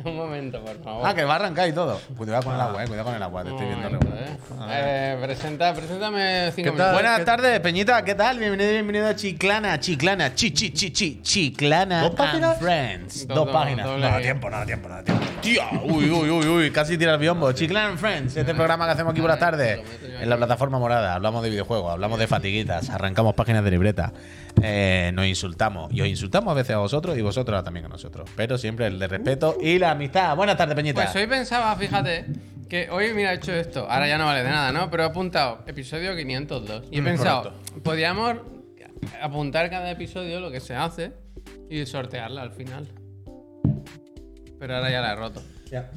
Un momento, por favor. Ah, que va a arrancar y todo. Cuidado con el agua, eh. Cuidado con el agua. Te Un estoy viendo. momento, eh. Eh, presenta, preséntame cinco minutos. Buenas ¿qué- tardes, Peñita. ¿Qué tal? Bienvenido, bienvenido a Chiclana, Chiclana, chi, chi, chi, chi, Chiclana ¿Dos páginas? and Friends. Dos, Dos, dos, páginas. No da tiempo, no da tiempo, no da tiempo. Uy, uy, uy, uy, casi tira el biombo. Chiclana and Friends, este programa que hacemos aquí por las tardes. En la plataforma morada. Hablamos de videojuegos, hablamos de fatiguitas, arrancamos páginas de libreta. eh, nos insultamos. Y os insultamos a veces a vosotros y vosotros también a nosotros. Pero siempre el de respeto y la amistad. Buenas tardes, Peñita. Pues hoy pensaba, fíjate, que hoy, mira, he hecho esto. Ahora ya no vale de nada, ¿no? Pero he apuntado episodio 502. Y he pensado, podríamos apuntar cada episodio lo que se hace y sortearla al final. Pero ahora ya la he roto. Ya,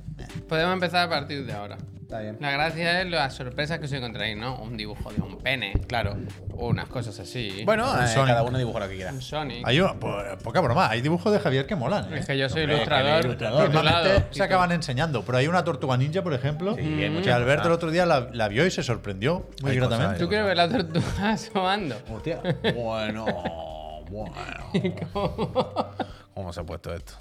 Podemos empezar a partir de ahora. está bien. La gracia es las sorpresas que os encontráis, ¿no? Un dibujo de un pene. Claro. O unas cosas así. Bueno, eh, Sonic. cada uno dibuja lo que quiera. un Sonic. Hay una- po- poca broma, hay dibujos de Javier que molan. ¿eh? Es que yo soy Hombre, ilustrador. que ilustrador. titulado. Normalmente se acaban enseñando, pero hay una tortuga ninja, por ejemplo, Sí, hay muchas que Alberto cosas. el otro día la, la vio y se sorprendió muy Hay gratamente. cosas, ¿Tú quieres ver la tortuga asomando? Hostia. Bueno, bueno. ¿Cómo se ha puesto esto?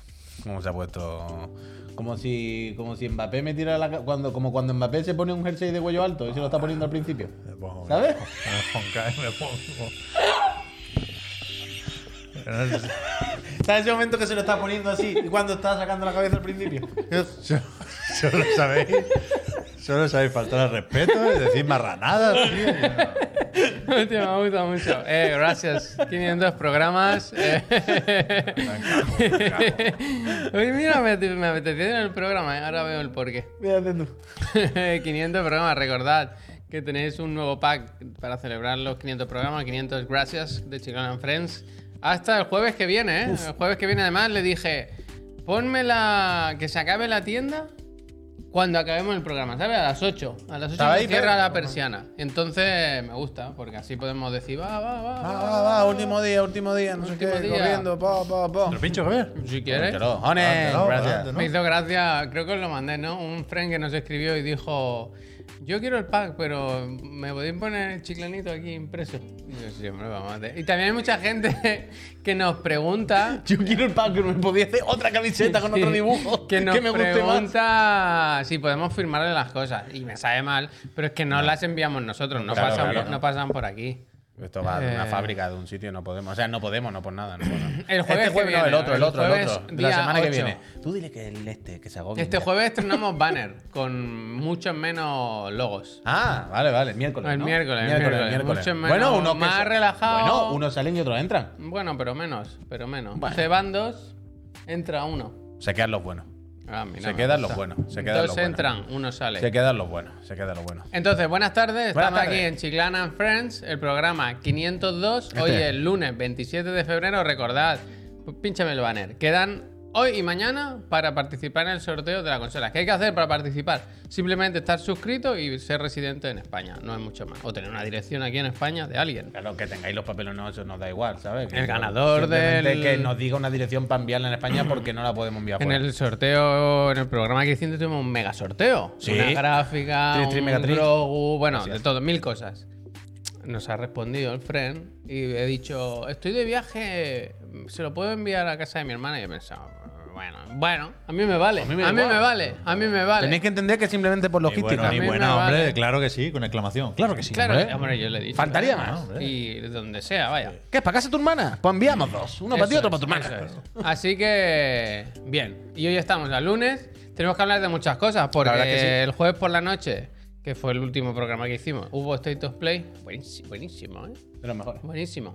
¿Cómo se ha puesto? Como si, como si Mbappé me tira la cuando, como cuando Mbappé se pone un jersey de cuello alto y se lo está poniendo al principio. Me pongo- ¿Sabes? Me pongo- me pongo- ¿Sabes ese momento que se lo está poniendo así y cuando está sacando la cabeza al principio? Solo- Solo sabéis, solo sabéis faltar al respeto y decir marranadas. tío. Me gusta mucho. Eh, gracias. 500 programas. Eh. Oye, mira, me, me apeteció en el programa. eh. Ahora veo el porqué. Fíjate tú. 500 programas. Recordad que tenéis un nuevo pack para celebrar los 500 programas. 500 gracias de Chiclana and Friends. Hasta el jueves que viene, ¿eh? El jueves que viene, además, le dije: ponme la. que se acabe la tienda. Cuando acabemos el programa, ¿sabes? A las 8. A las 8 ¿Estaba se ahí, cierra la persiana. Entonces me gusta, porque así podemos decir, va, va, va. Va, va, va, último día, último día, no sé qué, día. corriendo, pa, pa, pa. ¿Te lo pincho, Javier? Si quieres. Gracias. Me hizo gracia, creo que os lo mandé, ¿no? Un friend que nos escribió y dijo: Yo quiero el pack, pero ¿me podéis poner el chiclanito aquí impreso? Yo, sí, hombre, vamos a hacer". Y también hay mucha gente que nos pregunta. Yo quiero el pack, que me podía hacer otra camiseta con otro dibujo Que nos me guste más. pregunta si podemos firmarle las cosas. Y me sabe mal, pero es que no, las enviamos nosotros, no, Claro, pasan, claro, no pasan por aquí. Esto va de una Eh. fábrica, de un sitio, no podemos. O sea, no podemos, no por nada. No, podemos. El jueves este jueves no, el otro, el el otro, el otro. La semana que 8. viene. Tú dile que el este, que se agobie. Este jueves estrenamos banner con muchos menos logos. Ah, vale, vale, miércoles. El ¿no? miércoles, miércoles. Mucho menos- bueno, uno más relajado. Bueno, unos salen y otros entran. Bueno, pero menos, pero menos. Bueno. Se van dos, entra uno. Se quedan los buenos. Ah, mira, Se quedan los buenos, se quedan dos los buenos. entran, uno sale. Se quedan los buenos. Se quedan los buenos. Entonces, buenas tardes. Buenas Estamos aquí en Chiclana and Friends, el programa 502. Hoy Este. es lunes 27 de febrero. Recordad, pínchame el banner. Quedan hoy y mañana para participar en el sorteo de la consola. ¿Qué hay que hacer para participar? Simplemente estar suscrito y ser residente en España. No es mucho más. O tener una dirección aquí en España de alguien. Claro, que tengáis los papeles no, eso nos da igual, ¿sabes? Que El ganador del- que nos diga una dirección para enviarla en España porque no la podemos enviar En fuera. el sorteo, en el programa que hicimos tuvimos un mega sorteo. Sí. Una gráfica, un mega tri. Grogu, bueno, Así de todo, mil cosas. Nos ha respondido el friend y he dicho, estoy de viaje, ¿se lo puedo enviar a casa de mi hermana? Y he pensado, bueno, bueno, a mí me vale, a mí me, vale, a mí me vale. Tenéis que entender que simplemente por Y logística. bueno, a y buena, me hombre, vale. claro que sí, con exclamación. Claro que sí. Claro, hombre. hombre, yo le dicho. Faltaría más. hombre. Y donde sea, vaya. ¿Qué es para casa de tu hermana? Pues enviamos dos. Uno para ti otro para tu hermana. es. Así que, bien. Y hoy estamos al lunes. Tenemos que hablar de muchas cosas, porque sí. el jueves por la noche, que fue el último programa que hicimos, hubo State of Play. Buenísimo, buenísimo, ¿eh? De los mejores. Buenísimo.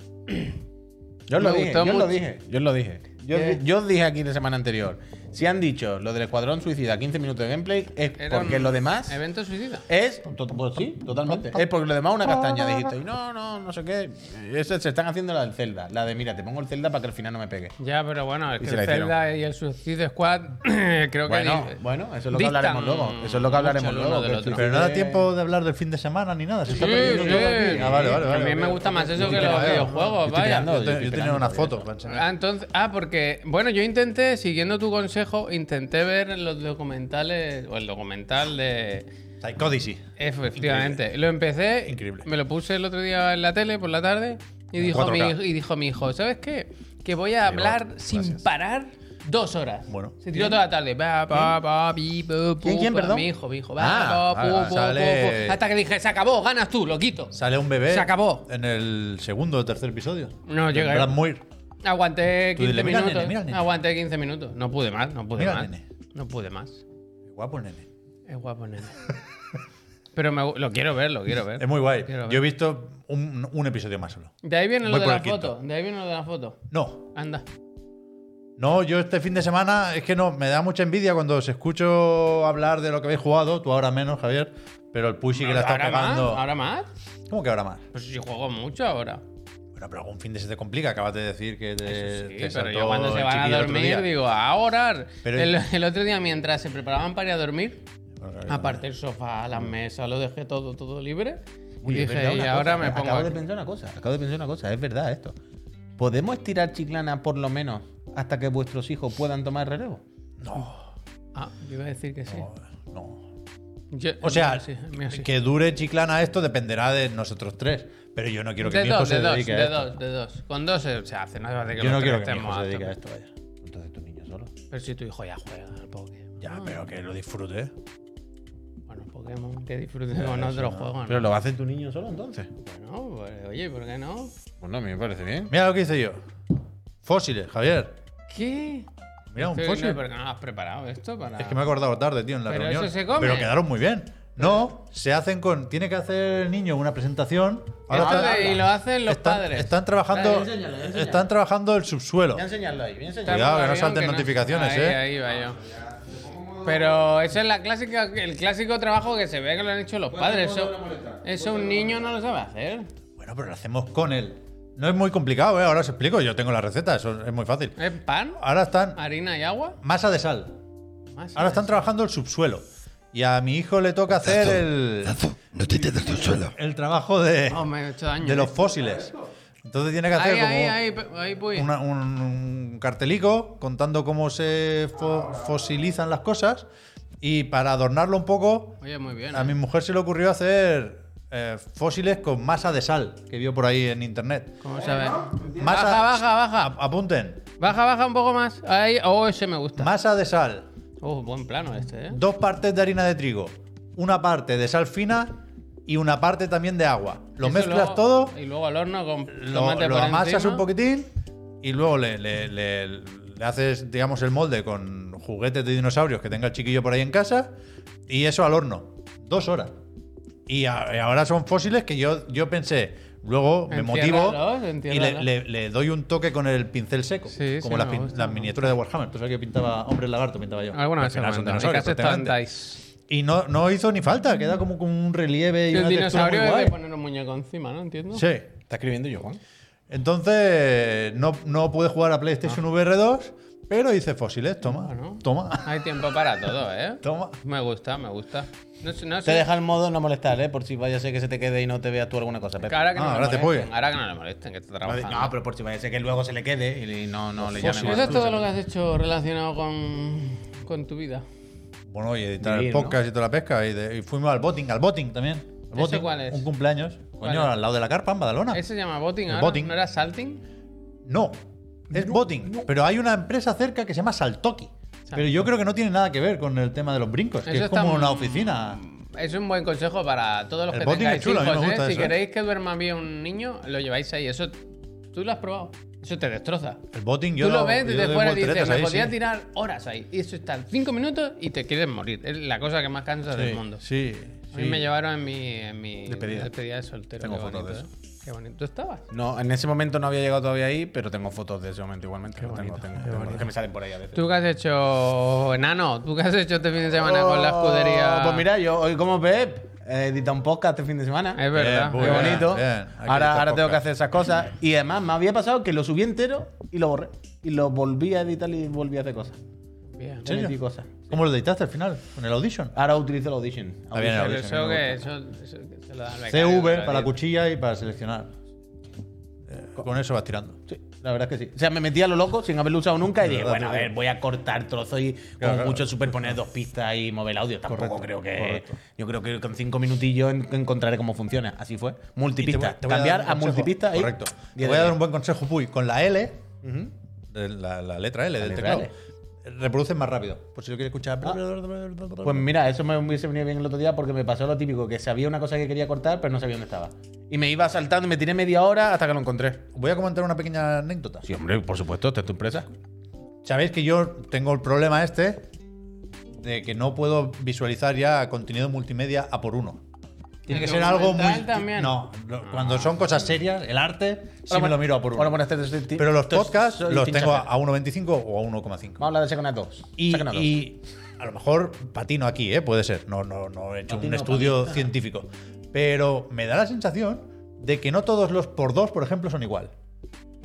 Yo os lo dije, yo os lo dije, yo os lo dije. Yo, ¿Qué? yo os dije aquí la semana anterior. Si han dicho lo del Escuadrón Suicida 15 minutos de gameplay, es Era porque un lo demás Evento suicida. es. to- Pues sí, totalmente. Es porque lo demás es una castaña. Dijiste, no, no, no sé qué. Eso se están haciendo la del Zelda. La de, mira, te pongo el Zelda para que al final no me pegue. Ya, pero bueno, es Y que se la el hicieron. Zelda y el Suicide Squad, creo que. Bueno, di- bueno, eso es lo que distan hablaremos luego. Eso es lo que hablaremos luego. uno del que otro. el Pero no da tiempo de hablar del fin de semana ni nada. Se está Sí, perdiendo sí. todo aquí. Ah, vale, vale, A vale. mí me gusta más eso que los videojuegos, estoy vaya. creando, Yo, estoy tenía una foto para enseñar. Ah, entonces, ah, porque, bueno, yo intenté, siguiendo tu consejo, intenté ver los documentales, o el documental de... Psycho Odyssey. Efectivamente. Lo empecé, Increíble. me lo puse el otro día en la tele por la tarde y dijo, mi, 4K. y dijo mi hijo, ¿sabes qué? Que voy a hablar sin parar Dos horas. Bueno. Se tiró toda la tarde. Pa, pa, ¿Quién, quién, perdón? Mi hijo, mi hijo. Ah, Sale-. Hasta que dije, se acabó, ganas tú, lo quito. Sale un bebé. Se acabó. En el segundo o tercer episodio. No llega. Brad. Aguanté Tú 15 dile, "Mira, minutos. nene, mira, nene". Aguanté 15 minutos. No pude más, no pude Mira, más. nene. No pude más. Guapo el nene. Es guapo, nene. Pero me lo quiero ver, lo quiero ver. Es muy guay. Yo he visto un, un episodio más solo. De ahí viene lo Voy de por la foto. De ahí viene lo de la foto. No. Anda. No, yo este fin de semana es que no, me da mucha envidia cuando os escucho hablar de lo que habéis jugado, tú ahora menos, Javier, pero el Pushy que la está ¿Ahora más? pegando. ¿Ahora más? ¿Cómo que ahora más? Pues si juego mucho ahora. Bueno, pero algún fin de se te complica, acabas de decir que te, Sí, te pero yo cuando se van a dormir digo, a orar. Pero- el, el otro día mientras se preparaban para ir a dormir, aparte el sofá, las mesas, lo dejé todo, todo libre. Uy, y dije, y ahora cosa, me pongo Acabo de aquí". pensar una cosa, acabo de pensar una cosa, es verdad esto. ¿Podemos estirar chiclana por lo menos hasta que vuestros hijos puedan tomar relevo? Ah, yo iba a decir que sí. No. Yo- O sea, sí, sí. que dure Chiclana esto dependerá de nosotros tres. Pero yo no quiero que de mi hijo dos, se de dos, dedique de a esto. dos, de dos. Con dos se, se hace, no hace falta que Yo los no quiero tres que mi hijo estemos se dedique a esto, vaya. Entonces tu niño solo. Pero si tu hijo ya juega al Poké. Ya, pero que lo disfrute. Bueno, Pokémon, que disfrute con otros juegos. ¿no? ¿Pero lo hacer tu niño solo entonces? Bueno, pues, oye, ¿por qué no? Bueno, a mí me parece bien. Mira lo que hice yo. Fósiles, Javier. ¿Qué? Mira, un Estoy- fósil. no, ¿Por qué no lo has preparado esto? Para... Es que me he acordado tarde, tío, en la Pero reunión. eso se come. Pero quedaron muy bien. No, se hacen con. Tiene que hacer el niño una presentación. Ahora de- y lo hacen los están, padres. Están trabajando. Dale, enséñalo, enséñalo. Están trabajando el subsuelo. Voy a enseñarlo ahí, voy a enseñarlo. Cuidado, que no salten notificaciones, ahí, ¿eh? Ahí va yo. Pero eso es la clásica, el clásico trabajo que se ve que lo han hecho los padres. Eso, eso un niño no lo sabe hacer. Bueno, pero lo hacemos con él. No es muy complicado, ¿eh? Ahora os explico. Yo tengo la receta, eso es muy fácil. ¿Es pan, Ahora están. harina y agua? Masa de sal. Más Ahora están trabajando el subsuelo. Y a mi hijo le toca hacer el, No te del suelo. el trabajo de, me he hecho daño. de los fósiles. Entonces tiene que hacer Ahí, como ahí, ahí, ahí, voy. una- un, cartelico contando cómo se fo- fosilizan las cosas. Y para adornarlo un poco, Oye, muy bien. a ¿eh? mi mujer se le ocurrió hacer eh, fósiles con masa de sal, que vio por ahí en internet. ¿Cómo se ve? Masa- Baja, baja, baja. Apunten. Baja, baja un poco más. Ahí. Oh, ese me gusta. Masa de sal, Oh, buen plano este, ¿eh? dos partes de harina de trigo, una parte de sal fina y una parte también de agua. Lo Eso mezclas luego- todo, Y luego al horno con lo, lo amasas encima. un poquitín y luego le, le- le- le haces, digamos, el molde con juguetes de dinosaurios que tenga el chiquillo por ahí en casa y eso al horno. Dos horas. Y, a- y ahora son fósiles que yo, yo pensé, luego me motivo y le, enciérralos. le- le doy un toque con el pincel seco. Sí, como sí, las, gusta, miniaturas de Warhammer. Tú sabes que pintaba Hombre Lagarto, pintaba yo. Alguna Al vez son dinosaurios. Y no, no hizo ni falta, queda como con un relieve y El una textura muy dinosaurio es guay. de poner un muñeco encima, ¿no? Entiendo. Sí. Está escribiendo yo, Juan. Entonces, no, no pude jugar a PlayStation VR 2, pero hice fósiles. Toma, Bueno. toma, Hay tiempo para todo, ¿eh? toma. Me gusta, me gusta. No, no Te sé. deja el modo no molestar, ¿eh? Por si vaya a ser que se te quede y no te veas tú alguna cosa. Pepe. Ahora que no, Ah, le ahora te. Ahora que no le molesten, que está trabajando. No, pero por si vaya a ser que luego se le quede y no, no le fósiles. llamen. Eso es todo lo que has hecho relacionado con, con tu vida. Bueno, y editar Vivir, el podcast y toda la pesca. Y, de- y fuimos al boting, al boting también. ¿Ese boting, cuál es? Un cumpleaños. ¿Cuál Coño, es? al lado de la carpa, en Badalona. ¿Ese se llama Botting El ahora? botting. ¿No era Salting? No, es boting. Pero hay una empresa cerca que se llama Saltoki. Pero yo creo que no tiene nada que ver con el tema de los brincos, que Eso es como una oficina. Es un buen consejo para todos los El que botting tengáis es chulo, a mí me hijos, ¿eh? Si eso, queréis que duerma bien un niño, lo lleváis ahí. Eso, tú lo has probado. Eso te destroza. El boting yo Tú lo no- ves desde fuera y dices, me ahí, podía sí. tirar horas ahí. Y eso está cinco minutos y te quieres morir. Es la cosa que más cansa del mundo. Sí, A mí sí. me llevaron en mi, en mi Despedida. despedida de soltero. Tengo fotos bonito, de ¿eh? Qué bonito. ¿Tú estabas? No, en ese momento no había llegado todavía ahí, pero tengo fotos de ese momento igualmente. Bonito, tengo, qué tengo, que me salen por ahí a veces. ¿Tú qué has hecho, enano? ¿Tú qué has hecho este fin de semana con la Oh, escudería? Pues mira, yo hoy como Pep he editado un podcast este fin de semana. Es verdad. Bien, Qué Muy bonito. bien, ahora ahora tengo que hacer esas cosas. Y además me había pasado que lo subí entero y lo borré. Y lo volví a editar y volví a hacer cosas. Bien. Metí cosas. ¿Cómo lo editaste al final? ¿Con el Audition? Ahora utilizo el Audition. El Pero Audition, eso que eso CV para la cuchilla y para seleccionar. Eh, con eso vas tirando. Sí, la verdad es que sí. O sea, me metí a lo loco sin haberlo usado nunca y dije, verdad, bueno, a ver, voy a cortar trozos y Claro, con claro. mucho superponer dos pistas y mover el audio. Tampoco Correcto, creo que. correcto. Yo creo que con cinco minutillos en- encontraré cómo funciona. Así fue. Y te voy- Multipista. te voy a Cambiar a, consejo. multipista y. Correcto. Te diez voy a dar un buen consejo, Puy. Con la L, de la, la letra L del letra teclado, L. reproducen más rápido. Por si lo quieres escuchar. Pues mira, eso me hubiese venido bien el otro día porque me pasó lo típico, que sabía una cosa que quería cortar, pero no sabía dónde estaba. Y me iba saltando y me tiré media hora hasta que lo encontré. Voy a comentar una pequeña anécdota. Sí, hombre, por supuesto, esta es tu empresa. Sabéis que yo tengo el problema este de que no puedo visualizar ya contenido multimedia a por uno. Tiene que ¿El ser algo muy. también? No, lo- cuando son cosas serias, el arte, sí me lo miro a por uno. Ahora, bueno, este- este- este- Pero los esto es- podcasts soy los Team tengo a Chafer. a 1.25 o a 1,5. Vamos a hablar de Second 2. Y, y a lo mejor patino aquí, ¿eh? puede ser. No, no, no he hecho un estudio patino. científico. Pero me da la sensación de que no todos los por dos, por ejemplo, son igual.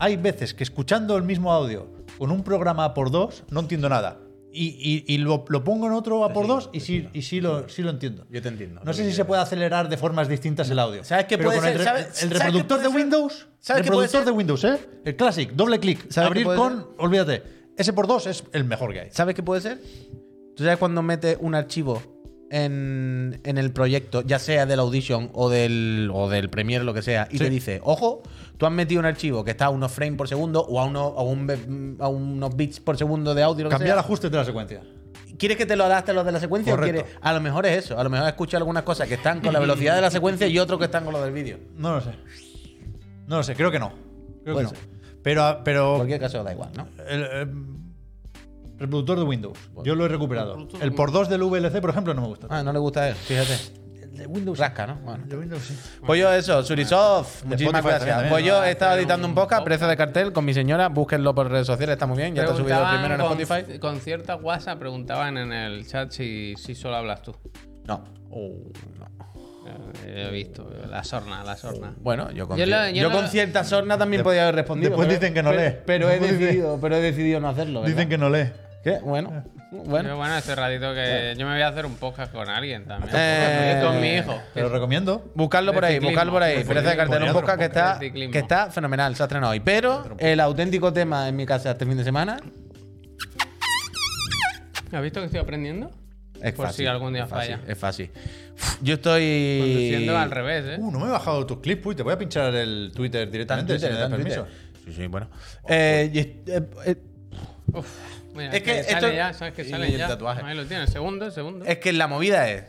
Hay veces que escuchando el mismo audio con un programa por dos no entiendo nada. Y, y- y lo, lo pongo en otro a por dos y sí, y sí, lo, sí lo entiendo. Yo te entiendo. No sé si se puede acelerar de formas distintas el audio. ¿Sabes qué puede ser? re- ¿Sabes- el reproductor de? Windows. ¿Sabes el reproductor de Windows, ¿eh? El Classic, doble clic. ¿Sabes Abrir con. Olvídate. Ese por dos es el mejor que hay. ¿Sabes qué puede ser? ¿Tú sabes cuando metes un archivo en, en el proyecto, ya sea del Audition o del, o del Premiere, lo que sea, y Sí. te dice, ojo, tú has metido un archivo que está a unos frames por segundo o a, unos, a, un a unos bits por segundo de audio, lo que Cambiar ajustes de la secuencia. ¿Quieres que te lo adapte a los de la secuencia Correcto. o quieres? A lo mejor es eso. A lo mejor escucho algunas cosas que están con la velocidad de la secuencia y otros que están con lo del vídeo. No lo sé. No lo sé, creo que no. Creo que no. ser. Pero, En pero cualquier caso, da igual, ¿no? el, eh, reproductor de Windows. Yo lo he recuperado. El por dos del VLC, por ejemplo, no me gusta. Ah, no le gusta a él, fíjate. El de Windows rasca, ¿no? Bueno. El de Windows sí. Pues yo eso, Surisoft, muchísimas Spotify gracias. también, pues yo he estado Hacer editando un un podcast, precio de cartel, con mi señora, búsquenlo por redes sociales, está muy bien, ya te he subido el primero en con- Spotify. Con cierta guasa preguntaban en el chat si, si solo hablas tú. No. Uh, no. Eh, He visto, la sorna, la sorna. Bueno, yo con, Yo yo con cierta sorna también podía haber respondido. después pero- dicen que no pero- lee. Pero he decidido, pero he decidido no hacerlo. ¿verdad? Dicen que no lee. ¿Qué? Bueno. Yo, Bueno. bueno, hace ratito que yo me voy a hacer un podcast con alguien también. Eh, con mi hijo. Te lo recomiendo. Buscarlo por ahí, buscarlo por ahí. Precio de cartel, un podcast que está, que está fenomenal, se ha estrenado hoy. Pero el auténtico tema en mi casa este fin de semana ¿Has visto que estoy aprendiendo? es Por fácil. si algún día es fácil, falla. Es fácil. Yo estoy. Conduciendo al revés, ¿eh? Uh, no me he bajado tus clips, uy, te voy a pinchar el Twitter en directamente Twitter, si me das permiso. Twitter. Sí, sí, bueno. Eh, y est- eh, eh, Uf, mira, Es que sale esto- ya, sabes que sale el ya. tatuaje. Ahí lo tienes, segundo, segundo. es que la movida es.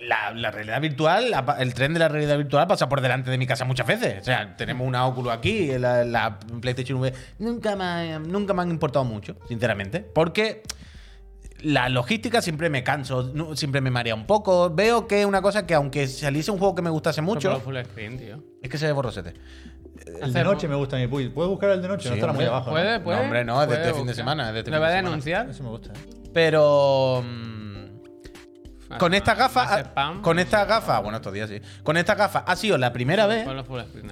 La, la realidad virtual, la- el tren de la realidad virtual pasa por delante de mi casa muchas veces. O sea, tenemos una Oculus aquí, la, la PlayStation V. Nunca me, nunca me han importado mucho, sinceramente. Porque la logística siempre me canso, siempre me marea un poco. Veo que es una cosa que, aunque saliese un juego que me gustase mucho, full screen, tío. es que se ve borrosete. El de noche me gusta a mí. ¿Puedes buscar el de noche? no estará muy abajo. ¿Puede? ¿Puede? hombre, no, es de este fin de semana, es de este ¿Le fin va a de denunciar? Eso me gusta. Pero. mm, Con estas gafas, Más spam. con estas gafas, bueno, estos días sí. Con estas gafas ha sido la primera vez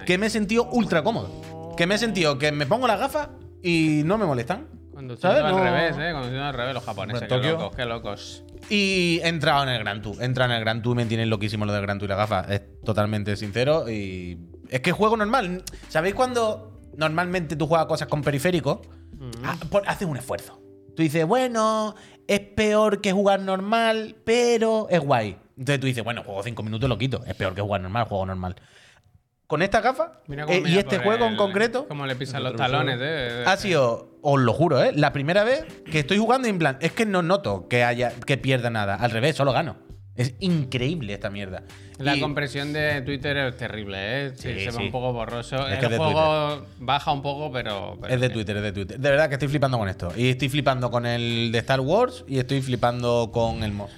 que me he sentido ultra cómodo. Que me he sentido que me pongo las gafas y no me molestan. Conduciendo ¿Sabes? al No- revés, ¿eh? Conduciendo al revés los japoneses. Qué locos, qué locos. Y he entrado en el Gran Tour. He entrado en el Gran Tour, me tienen loquísimo lo del Gran Tour y las gafas. Es totalmente sincero. Y es que juego normal. ¿Sabéis cuando normalmente tú juegas cosas con periférico? Ah, por- haces un esfuerzo. Tú dices, bueno, es peor que jugar normal, pero es guay. Entonces tú dices, bueno, juego cinco minutos lo quito. Es peor que jugar normal, juego normal. Con esta gafa Mira eh, mira y este juego en concreto Cómo le pisan los talones, ¿eh? ha sido, os lo juro, ¿eh? la primera vez que estoy jugando en plan, es que no noto que haya que pierda nada. Al revés, solo gano. Es increíble esta mierda. La Y- compresión de Twitter es terrible, ¿eh? Sí, Sí, se sí. ve un poco borroso. Es que el juego baja un poco, pero. pero Es de. Twitter, es de Twitter. De verdad que estoy flipando con esto. Y estoy flipando con el de Star Wars y estoy flipando con el mod.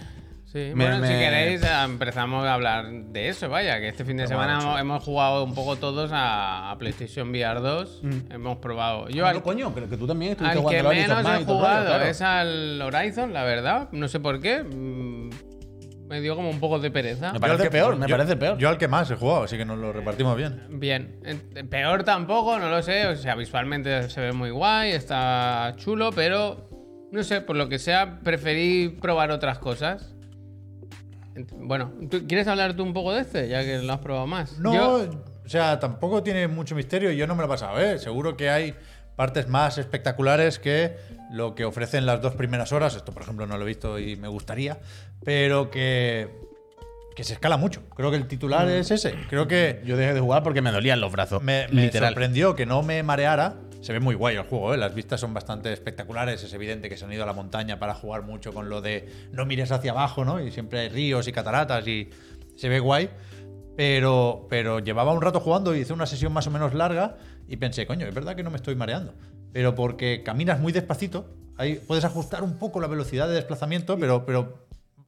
Sí, Me- bueno, si queréis empezamos a hablar de eso, vaya, que este fin de semana hemos, hemos jugado un poco todos a, PlayStation VR 2, hemos probado. Yo al, coño, creo que tú también estuviste al que jugando menos he jugado claro. es al Horizon, la verdad, no sé por qué, mm, me dio como un poco de pereza. Me parece peor, me yo- parece peor. Yo al que más he jugado, así que nos lo repartimos bien. Bien, En- peor tampoco, no lo sé, o sea, visualmente se ve muy guay, está chulo, pero no sé, por lo que sea, preferí probar otras cosas. Bueno, ¿tú- ¿quieres hablar tú un poco de este, ya que lo has probado más? No, Yo- o sea, tampoco tiene mucho misterio y yo no me lo he pasado, ¿eh? Seguro que hay partes más espectaculares que lo que ofrecen las dos primeras horas. Esto, por ejemplo, no lo he visto y me gustaría, pero que, que se escala mucho. Creo que el titular es ese. Creo que Yo dejé de jugar porque me dolían los brazos. me, me literal. sorprendió que no me mareara Se ve muy guay el juego, ¿eh? las vistas son bastante espectaculares. Es evidente que se han ido a la montaña para jugar mucho con lo de no mires hacia abajo, ¿no? Y siempre hay ríos y cataratas y se ve guay. Pero, pero llevaba un rato jugando y hice una sesión más o menos larga y pensé, coño, es verdad que no me estoy mareando. Pero porque caminas muy despacito, ahí puedes ajustar un poco la velocidad de desplazamiento, pero, pero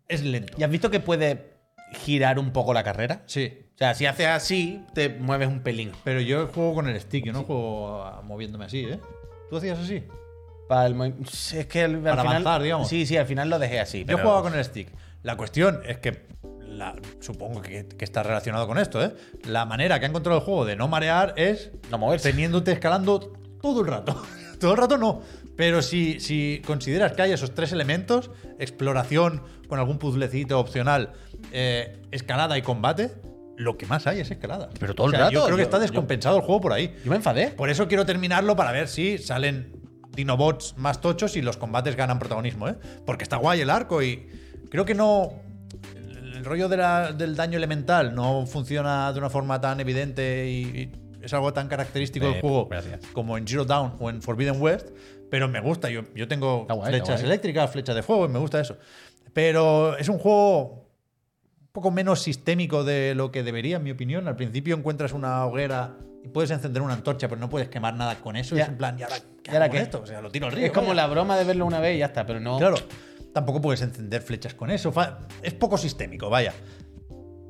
es lento. ¿Y has visto que puede girar un poco la carrera? Sí, O sea, si haces así, te mueves un pelín. pero yo juego con el stick, yo no juego moviéndome así, ¿eh? ¿Tú hacías así? Para el es que al, al Para final, avanzar, digamos. Sí, sí, al final lo dejé así. Yo pero- jugaba con el stick. La cuestión es que, la- supongo que, que está relacionado con esto, ¿eh? La manera que ha encontrado el juego de no marear es No moverse. teniéndote escalando todo el rato. todo el rato no. Pero si, si consideras que hay esos tres elementos, exploración con algún puzzlecito opcional, eh, escalada y combate, lo que más hay es escalada. Pero todo el O sea, Yo rato, creo que yo- está yo- descompensado el juego por ahí. Yo me enfadé. Por eso quiero terminarlo para ver si salen Dinobots más tochos y los combates ganan protagonismo, ¿eh? Porque está guay el arco y creo que no. El, el rollo de la- del daño elemental no funciona de una forma tan evidente y, y es algo tan característico del Eh, juego gracias. como en Zero Dawn o en Forbidden West, pero me gusta. Yo, yo tengo guay, flechas eléctricas, flechas de fuego y me gusta eso. Pero es un juego un poco menos sistémico de lo que debería, en mi opinión. Al principio encuentras una hoguera y puedes encender una antorcha, pero no puedes quemar nada con eso. Y es en plan, ¿y ahora qué ¿Y ahora qué? esto? O sea, lo tiro al río. Es como vaya. la broma de verlo una vez y ya está, pero no. Claro, tampoco puedes encender flechas con eso. Es poco sistémico, vaya.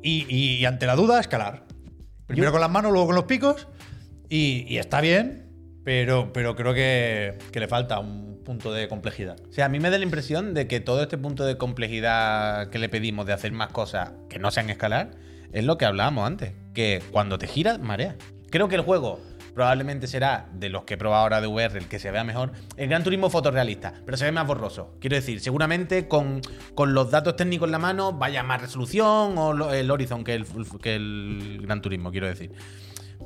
Y, y ante la duda, escalar. Primero Yo- con las manos, luego con los picos. Y, y está bien, pero, pero creo que, le falta un punto de complejidad. O sea, a mí me da la impresión de que todo este punto de complejidad que le pedimos de hacer más cosas que no sean escalar es lo que hablábamos antes. Que cuando te giras, marea. Creo que el juego probablemente será de los que he probado ahora de VR el que se vea mejor. El Gran Turismo fotorrealista, pero se ve más borroso. Quiero decir, seguramente con, con los datos técnicos en la mano vaya más resolución o el Horizon que el, que el Gran Turismo, quiero decir.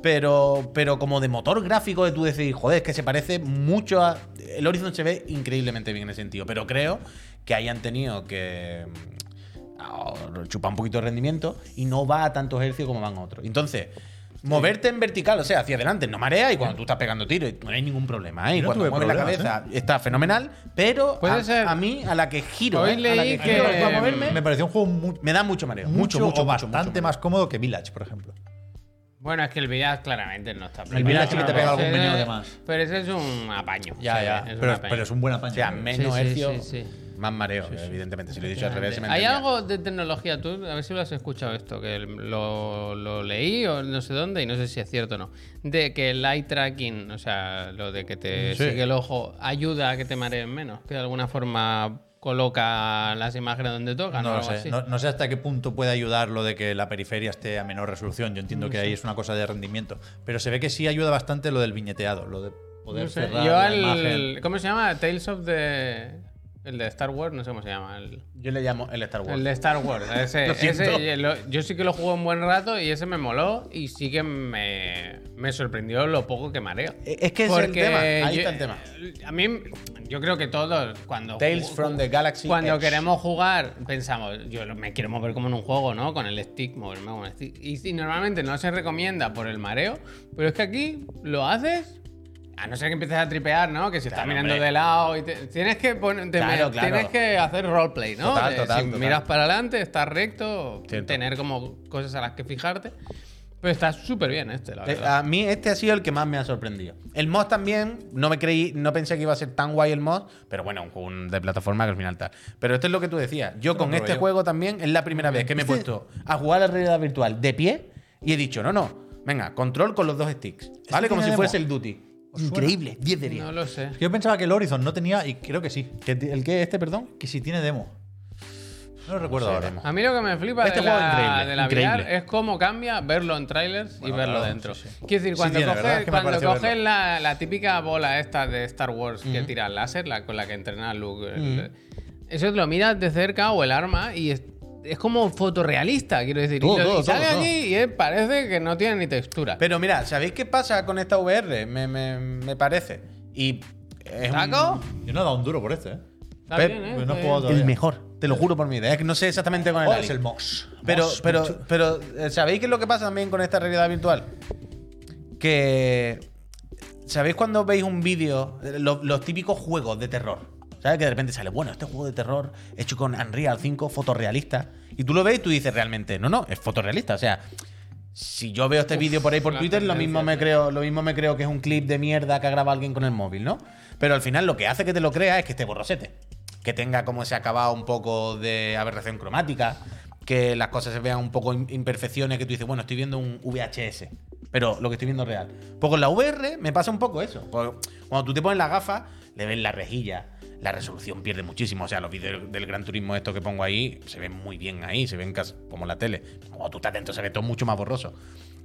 Pero, pero como de motor gráfico de tú decir, joder, es que se parece mucho a. El Horizon se ve increíblemente bien en ese sentido. Pero creo que hayan tenido que mm, chupar un poquito de rendimiento y no va a tantos hercios como van otros. Entonces, moverte en vertical, o sea, hacia adelante, no marea y cuando tú estás pegando tiros no hay ningún problema. ¿eh? No cuando mueves la cabeza está fenomenal, pero Puede a, ser- a mí, a la que giro, ¿eh? a la leí que giro que- para moverme, Me pareció un juego mu- me da mucho mareo. mucho, Mucho, mucho, o bastante mucho, más cómodo que Village, por ejemplo. Bueno, es que el Village claramente no está El Village sí que te pega algún meneo de más. Pero ese es un apaño. Ya, Sí, ya. es Pero, apaño. pero es un buen apaño. O sea, menos Sí, sí, hercios, sí, sí. más mareo, evidentemente. Si lo he dicho al revés, se me Hay algo de tecnología, tú, a ver si lo has escuchado esto, que lo, lo leí o no sé dónde y no sé si es cierto o no. De que el eye tracking, o sea, lo de que te Sí. sigue el ojo, ayuda a que te mareen menos, que de alguna forma coloca las imágenes donde tocan o No algo sé. así. No, no sé hasta qué punto puede ayudar lo de que la periferia esté a menor resolución. Yo entiendo que ahí es una cosa de rendimiento. Pero se ve que sí ayuda bastante lo del viñeteado, lo de poder No sé, cerrar Yo la al. imagen. ¿Cómo se llama? Tales of the. El de Star Wars, no sé cómo se llama. El, Yo le llamo el Star Wars. el de Star Wars. Ese, ese, lo- yo sí que lo jugué un buen rato y ese me moló y sí que me, me sorprendió lo poco que mareo. Es que es el tema. Ahí está el tema. A mí, yo creo que todos, cuando. Tales from the Galaxy Cuando Edge. queremos jugar, pensamos, yo me quiero mover como en un juego, ¿no? Con el stick, moverme con el stick. Y normalmente no se recomienda por el mareo, pero es que aquí lo haces. A no ser que empieces a tripear, ¿no? Que si estás Claro, mirando hombre. de lado y te- tienes que poner, te- Claro, claro. tienes que hacer roleplay, ¿no? Total, total, si total. miras para adelante, estás recto, Cierto. tener como cosas a las que fijarte. Pero está súper bien este, la verdad. A mí este ha sido el que más me ha sorprendido. El mod también, no me creí, no pensé que iba a ser tan guay el mod, pero bueno, un juego de plataforma que al final tal. Pero esto es lo que tú decías. Yo con este yo. juego también es la primera vez que me he puesto a jugar a la realidad virtual de pie y he dicho, no, no, venga, control con los dos sticks. ¿Vale? Como si demo? fuese el Duty. Increíble, 10 de 10. No lo sé. Yo pensaba que el Horizon no tenía, y creo que sí. ¿Qué- ¿El qué? ¿Este, perdón? Que sí tiene demo. No lo recuerdo sé, ahora. demo. A mí lo que me flipa Este de juego la, increíble, de la increíble. VR es cómo cambia verlo en trailers y Bueno, verlo claro, dentro. sí, sí. Quiero decir, Sí cuando tiene, ¿verdad? coges, Es que me cuando pareció coges verlo. la, la típica bola esta de Star Wars que tira el láser, la con la que entrena Luke, el- eso lo miras de cerca o el arma y es, es como fotorrealista, quiero decir. Todo, y, lo- todo, y sale todo, aquí y parece que no tiene ni textura. Pero mira, ¿sabéis qué pasa con esta VR? Me, me- me parece. Y es un- ¿Taco? Yo no he dado un duro por este, ¿eh? Está Pep, bien, ¿eh? pues no Está bien. todavía. el mejor. Te lo juro por mi idea. Es que no sé exactamente con el ¿Cuál Ali. es el Mox? Pero, Mox, pero, mucho. pero, eh, ¿sabéis qué es lo que pasa también con esta realidad virtual? Que ¿Sabéis cuando veis un vídeo, eh, lo- los, típicos juegos de terror? ¿Sabes? Que de repente sale, bueno, este juego de terror hecho con Unreal 5, fotorrealista. Y tú lo ves y tú dices realmente, no, no, es fotorrealista. O sea, si yo veo este vídeo por ahí por la Twitter, lo mismo, me creo, lo mismo me creo que es un clip de mierda que ha grabado alguien con el móvil, ¿no? Pero al final lo que hace que te lo creas es que esté borrosete. Que tenga como ese acabado un poco de aberración cromática. Que las cosas se vean un poco im- imperfecciones. Que tú dices, bueno, estoy viendo un VHS. Pero lo que estoy viendo es real. Pues con la VR me pasa un poco eso. Pues cuando tú te pones las gafas, le ves la rejilla. La resolución pierde muchísimo. O sea, los vídeos del Gran Turismo, estos que pongo ahí, se ven muy bien ahí. Se ven casi como la tele. Cuando tú estás dentro, se ve todo mucho más borroso.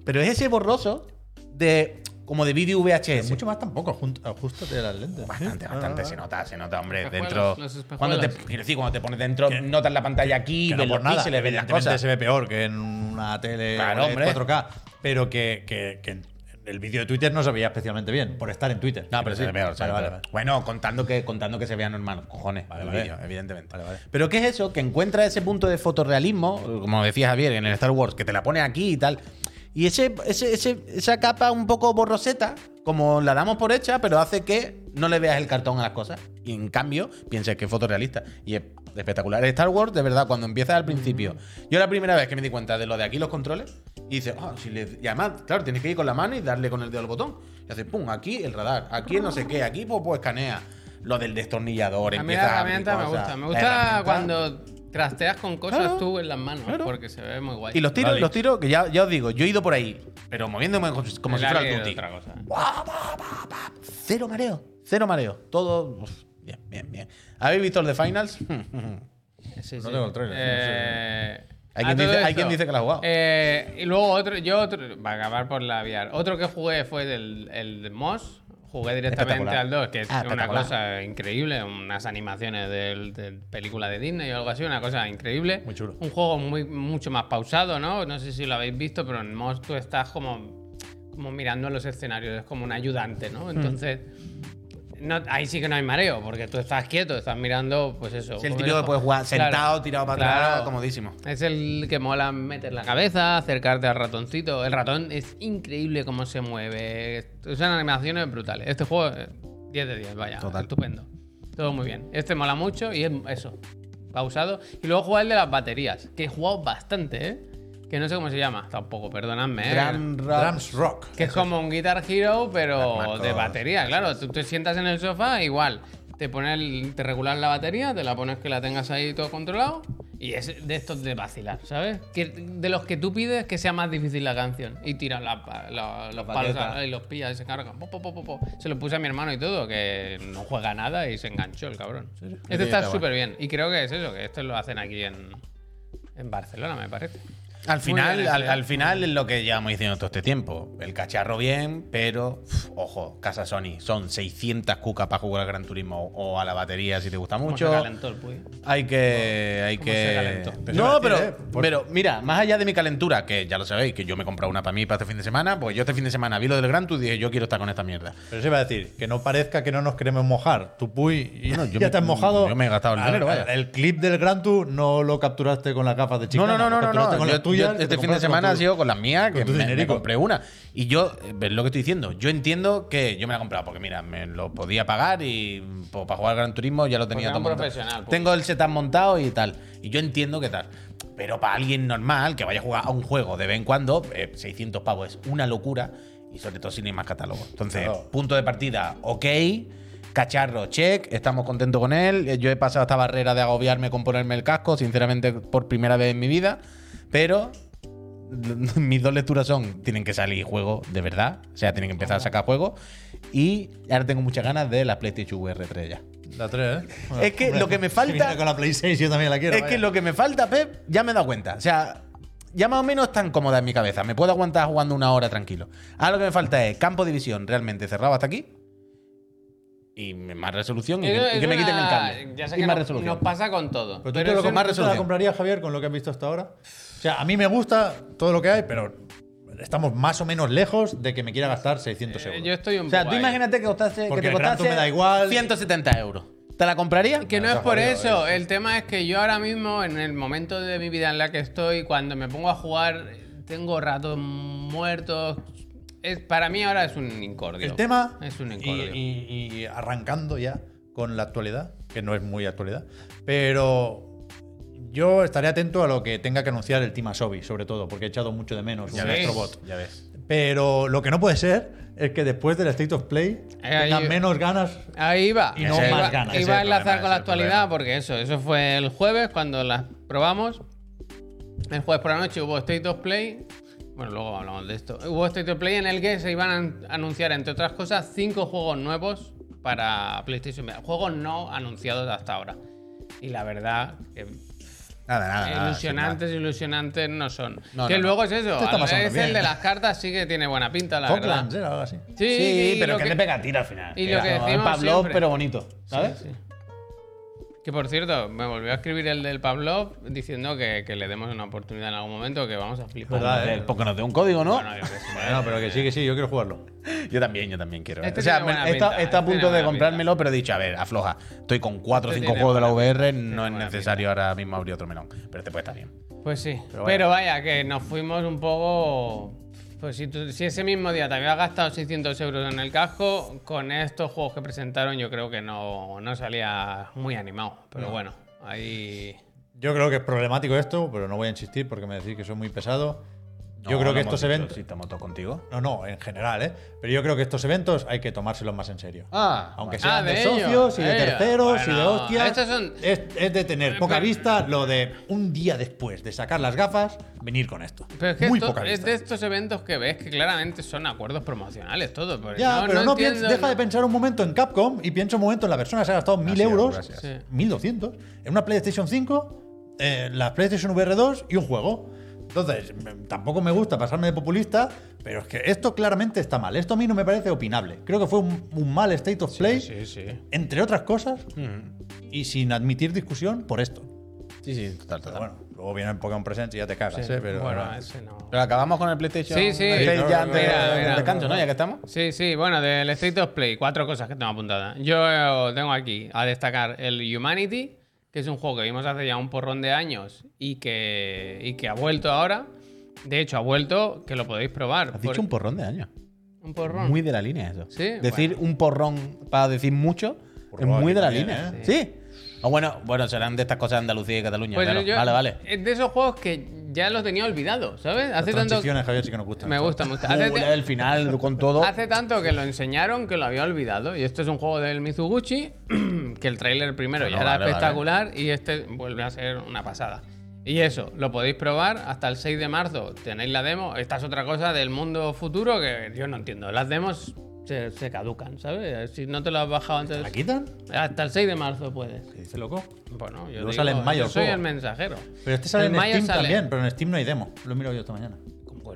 Pero es ese borroso de. como de vídeo VHS. Mucho más tampoco, ajustate las lentes. Bastante, Sí. bastante, Ah, se nota, se nota, hombre, dentro. Cuando te, quiero decir, cuando te pones dentro, notas la pantalla aquí, que ves no los por nada, píxeles, ves las cosas. se ve peor que en una tele Claro, OLED hombre. 4K, pero que, que- que el vídeo de Twitter no se veía especialmente bien, por estar en Twitter. No, pero se sí. se Vale, vale. Bueno, contando que, contando que se vea normal, cojones, Vale, el vale. vídeo, evidentemente. Vale, vale. Pero ¿qué es eso? Que encuentra ese punto de fotorrealismo, como decía Javier, en el Star Wars, que te la pone aquí y tal. Y ese, ese, ese- esa capa un poco borroseta, como la damos por hecha, pero hace que no le veas el cartón a las cosas. Y en cambio, pienses que es fotorrealista. Y es espectacular. Star Wars, de verdad, cuando empiezas al principio. Yo la primera vez que me di cuenta de lo de aquí los controles, y dices, ah, si le- y además, claro, tienes que ir con la mano y darle con el dedo al botón. Y haces, pum, aquí el radar, aquí no sé qué, aquí pues, pues escanea. Lo del destornillador, A mí empieza la a me gusta. Me gusta cuando trasteas con cosas Claro, tú en las manos, claro. porque se ve muy guay. Y los tiros, Vale. los tiros, que ya, ya os digo, yo he ido por ahí, pero moviéndome como, si fuera el tuti. otra cosa. Cero mareo, cero mareo. Todo. uf, bien, bien, bien. ¿Habéis visto el de Finals? Sí, No tengo el trailer, Eh, Hay quien dice- hay quien dice que lo ha jugado. eh, y luego otro, yo otro, va a acabar por la VR. Otro que jugué fue del, el de Moss. Jugué directamente al 2, que es Ah, una cosa increíble, unas animaciones de, de película de Disney o algo así, una cosa increíble. Muy chulo. Un juego muy, mucho más pausado, ¿no? No sé si lo habéis visto, pero en Moss tú estás como, como mirando los escenarios, es como un ayudante, Hmm. ¿no? Entonces, no, ahí sí que no hay mareo, porque tú estás quieto, estás mirando, pues eso. Es el típico que puedes jugar sentado, Claro, tirado para claro. atrás, comodísimo. Es el que mola meter la cabeza, acercarte al ratoncito. El ratón es increíble cómo se mueve. Son animaciones brutales. Este juego, eh, 10 de 10, vaya. Total. Estupendo. Todo muy bien. Este mola mucho y es eso. Pausado. Y luego jugar el de las baterías, que he jugado bastante, ¿eh? Que no sé cómo se llama. Tampoco, perdonadme, ¿eh? Drum Rock. Drums Rock. Que es como un Guitar Hero, pero Marcos, de batería, claro. Tú te sientas en el sofá, igual. Te pones el- te regulas la batería, te la pones que la tengas ahí todo controlado. Y es de estos de vacilar, ¿sabes? Que, de los que tú pides que sea más difícil la canción. Y tiras la- la- los palos y los pillas y se cargan. Po, po, po, po, po. Se lo puse a mi hermano y todo, que no juega nada y se enganchó el cabrón. Sí, Este está está súper bien. Y creo que es eso, que esto lo hacen aquí en, en Barcelona, me parece. Al final, bien, al, final es lo que llevamos diciendo todo este tiempo. El cacharro bien, pero uf, ojo, casa Sony, son 600 cucas para jugar al Gran Turismo o a la batería si te gusta ¿Cómo mucho. se calentó el Puy? Hay que. Hay ¿Cómo se que. calentó? No, pero, ¿eh? Por- pero mira, más allá de mi calentura, que ya lo sabéis, que yo me he comprado una para mí para este fin de semana, pues yo este fin de semana vi lo del Gran Tour y dije, yo quiero estar con esta mierda. Pero se iba a decir, que no parezca que no nos queremos mojar. Tu Puy y Bueno, yo ya me- te has mojado. yo me he gastado el dinero, vaya. El clip del Gran Tour no lo capturaste con las gafas de No, Chiclana. no, no, no, no. no. Con Yo- este fin de semana ha sido con las mías, que me, me compré una. Y yo, eh, ves lo que estoy diciendo, yo entiendo que yo me la he comprado porque, mira, me lo podía pagar y pues, para jugar Gran Turismo ya lo tenía todo montado. pues. Tengo el setup montado y tal. Y yo entiendo que tal. Pero para alguien normal que vaya a jugar a un juego de vez en cuando, eh, 600 pavos es una locura. Y sobre todo si no hay más catálogo. Entonces, Claro. punto de partida, ok. Cacharro, check, estamos contentos con él. Yo he pasado esta barrera de agobiarme con ponerme el casco, sinceramente, por primera vez en mi vida. Pero mis dos lecturas son: tienen que salir juegos de verdad, o sea, tienen que empezar a sacar juegos. Y ahora tengo muchas ganas de la PlayStation VR 3 ya. La 3, ¿eh? Es que lo que me falta- si con la Play 6 yo también la quiero. es que lo que me falta, Pep, ya me he dado cuenta. O sea, ya más o menos tan cómoda en mi cabeza. Me puedo aguantar jugando una hora tranquilo. Ahora lo que me falta es campo de visión realmente cerrado hasta aquí. Y más resolución y, que, Eso y que me quiten el cable. Ya sé y que más no- resolución. nos pasa con todo. Pero tú Pero te, lo, con más te la resolución. comprarías, Javier, con lo que has visto hasta ahora. O sea, a mí me gusta todo lo que hay, pero estamos más o menos lejos de que me quiera gastar 600 euros. Eh, yo estoy un O sea, poco tú ahí. imagínate que, costase, Porque que te costase me da igual. 170 euros. ¿Te la comprarías? Que no es por eso. El tema es que yo ahora mismo, en el momento de mi vida en la que estoy, cuando me pongo a jugar, tengo ratos muertos. Es- para mí ahora es un incordio. El tema, Es un y, incordio. y- y arrancando ya con la actualidad, que no es muy actualidad, pero yo estaré atento a lo que tenga que anunciar el Team Asobi, sobre todo, porque he echado mucho de menos un ves. Astrobot. Ya ves. Pero lo que no puede ser es que después del State of Play Eh, tengan ahí- menos ganas. Ahí iba. Y no Iba- más ganas. Iba a enlazar problema, con la actualidad problema. porque eso, eso fue el jueves cuando las probamos. El jueves por la noche hubo State of Play. Bueno, luego hablamos de esto. Hubo State of Play en el que se iban a an- anunciar, entre otras cosas, cinco juegos nuevos para PlayStation. Juegos no anunciados hasta ahora. Y la verdad, que Nada, nada. nada, ilusionantes, ilusionantes no son. No, que no, no. luego es eso. Es bien. el de las cartas, sí que tiene buena pinta, la Falklands, verdad. ¿eh? Algo así. Sí, Sí, pero que, de pegatina al final. y lo que Era decimos Pavlov, siempre. pero bonito, ¿sabes? Sí, sí. Que por cierto, me volvió a escribir el del Pavlov diciendo que, que le demos una oportunidad en algún momento, que vamos a flipar. ¿Verdad, eh? Porque nos dé un código, ¿no? Bueno, yo. Bueno, pero que sí, que sí, yo quiero jugarlo. Yo también, yo también quiero. ¿eh? Este o sea, pinta, he estado a este punto de comprármelo, pero he dicho, a ver, afloja. Estoy con 4 o Este 5 tiene juegos de la VR, pinta, no es necesario ahora mismo abrir otro melón. Pero este puede estar bien. Pues sí. Pero vaya. que nos fuimos un poco. Pues si, tú- si ese mismo día te habías gastado 600 euros en el casco, con estos juegos que presentaron, yo creo que no, no salía muy animado. Pero bueno, ahí. Yo creo que es problemático esto, pero no voy a insistir porque me decís que soy muy pesado. Yo creo que estos eventos. Si estamos todos contigo. No, no, en general, ¿eh? Pero yo creo que estos eventos hay que tomárselos más en serio. Ah, Aunque vale. Ah, sean de, de socios y de ellos. terceros y de Bueno, hostias. estos son- es, es de tener poca pero- vista lo de un día después de sacar las gafas, venir con esto. Pero es que Muy esto- poca es vista. de estos eventos que ves que claramente son acuerdos promocionales, todo. pero Ya, no, pero no no, entiendo, deja no- de pensar un momento en Capcom y piensa un momento en la persona que se ha gastado 1000 Gracias, euros, gracias. Sí. 1200, en una PlayStation 5, eh, la PlayStation VR 2 y un juego. Entonces, tampoco me gusta pasarme de populista, pero es que esto claramente está mal. Esto a mí no me parece opinable. Creo que fue un, un mal State of Play, Sí, sí. entre otras cosas, y sin admitir discusión por esto. Sí, sí, total, Pero total. bueno, luego viene el Pokémon Presents y ya te cagas, Sí, ¿eh? Pero, bueno, ese no. Pero acabamos con el PlayStation. Sí, sí. Sí, ya mira. descanso, ¿no? Ya que estamos. Sí, sí, bueno, del State of Play, cuatro cosas que tengo apuntadas. Yo eh, tengo aquí a destacar el Humanity, que es un juego que vimos hace ya un porrón de años y que, y que ha vuelto ahora. De hecho, ha vuelto, que lo podéis probar. Has Por- dicho un porrón de años. un porrón. Muy de la línea eso. Sí, Decir un porrón para decir mucho Porrón es muy de la también, línea. ¿eh? Sí. O bueno, bueno, serán de estas cosas de Andalucía y Cataluña. Pues claro. yo- vale, vale. Es de esos juegos que ya los tenía olvidado, ¿sabes? Las Hace tanto. transiciones, Javier, sí que nos gustan. Me gusta, me gusta. Hace, Uh, del final con todo. hace tanto que lo enseñaron que lo había olvidado. Y este es un juego del Mizuguchi, que el tráiler primero Bueno, ya era vale. espectacular y este vuelve a ser una pasada. Y eso, lo podéis probar hasta el 6 de marzo. Tenéis la demo. Esta es otra cosa del mundo futuro que yo no entiendo. Las demos se, se caducan, ¿sabes? Si no te lo has bajado antes. ¿La quitan? Hasta el 6 de marzo puedes. ¿Qué dice loco? Bueno, yo Luego digo, sale en mayo yo soy el mensajero. Pero este sale En en mayo Steam sale. también, pero en Steam no hay demo. Lo he mirado yo esta mañana.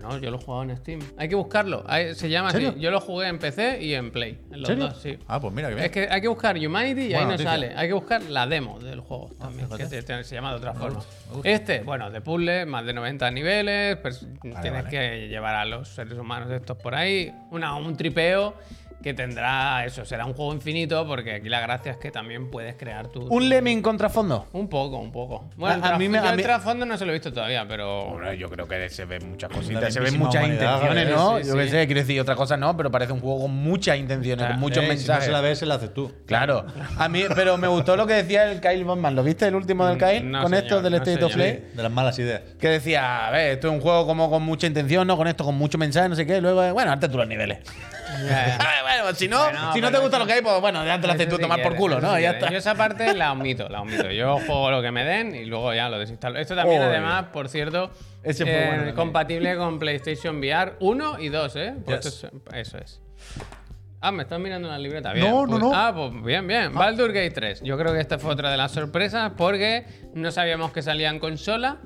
Bueno, yo lo he jugado en Steam. Hay que buscarlo. Hay- se llama así. Yo lo jugué en PC y en Play. En ¿En los serio? dos, sí. Ah, pues mira que bien. Es que hay que buscar Humanity y ahí Buena no noticia. sale. Hay que buscar la demo del juego también, que fíjate. se, te- se llama de otra forma. gusta, me gusta. Este, bueno, de puzzle, más de 90 niveles, pers- tienes vale. que llevar a los seres humanos estos por ahí, una, un tripeo que tendrá eso, será un juego infinito porque aquí la gracia es que también puedes crear tu... Un lemming contrafondo. Un poco, un poco. Bueno, A- mí me- trasfondo- a el mí- trasfondo no se lo he visto todavía, pero... Bueno, yo creo que se ven muchas cositas, se ven muchas intenciones. ¿no? Sí, yo qué sé, quiero decir otra cosa, no, pero parece un juego con muchas intenciones, con muchos Eh, Si no mensajes. se la ves, se la haces tú. Claro. A mí, pero me gustó lo que decía el Kyle Bondman. ¿Lo viste el último del Kyle? No, con señor, esto del no, State of. Play. De las malas ideas. Que decía, a ver, esto es un juego como con mucha intención, ¿no? Con esto, con mucho mensaje, no sé qué. Luego, bueno, hazte tú los niveles. Bueno, si no, Bueno, si no te pero gusta eso- lo que hay, pues bueno, ya te lo haces Eso tú sí tomar por quieres, culo, eso ¿no? sí ya quieres. está. Yo esa parte la omito, la omito. Yo juego lo que me den y luego ya lo desinstalo. Esto también, Joder. además, por cierto, Ese fue eh, bueno también. compatible con PlayStation VR 1 y 2, ¿eh? Pues Yes. eso, es- eso es. Ah, me estás mirando la libreta. Bien, No, no, pues- no. Ah, pues bien, bien. Baldur Gate 3. Yo creo que esta fue otra de las sorpresas porque no sabíamos que salía en consola.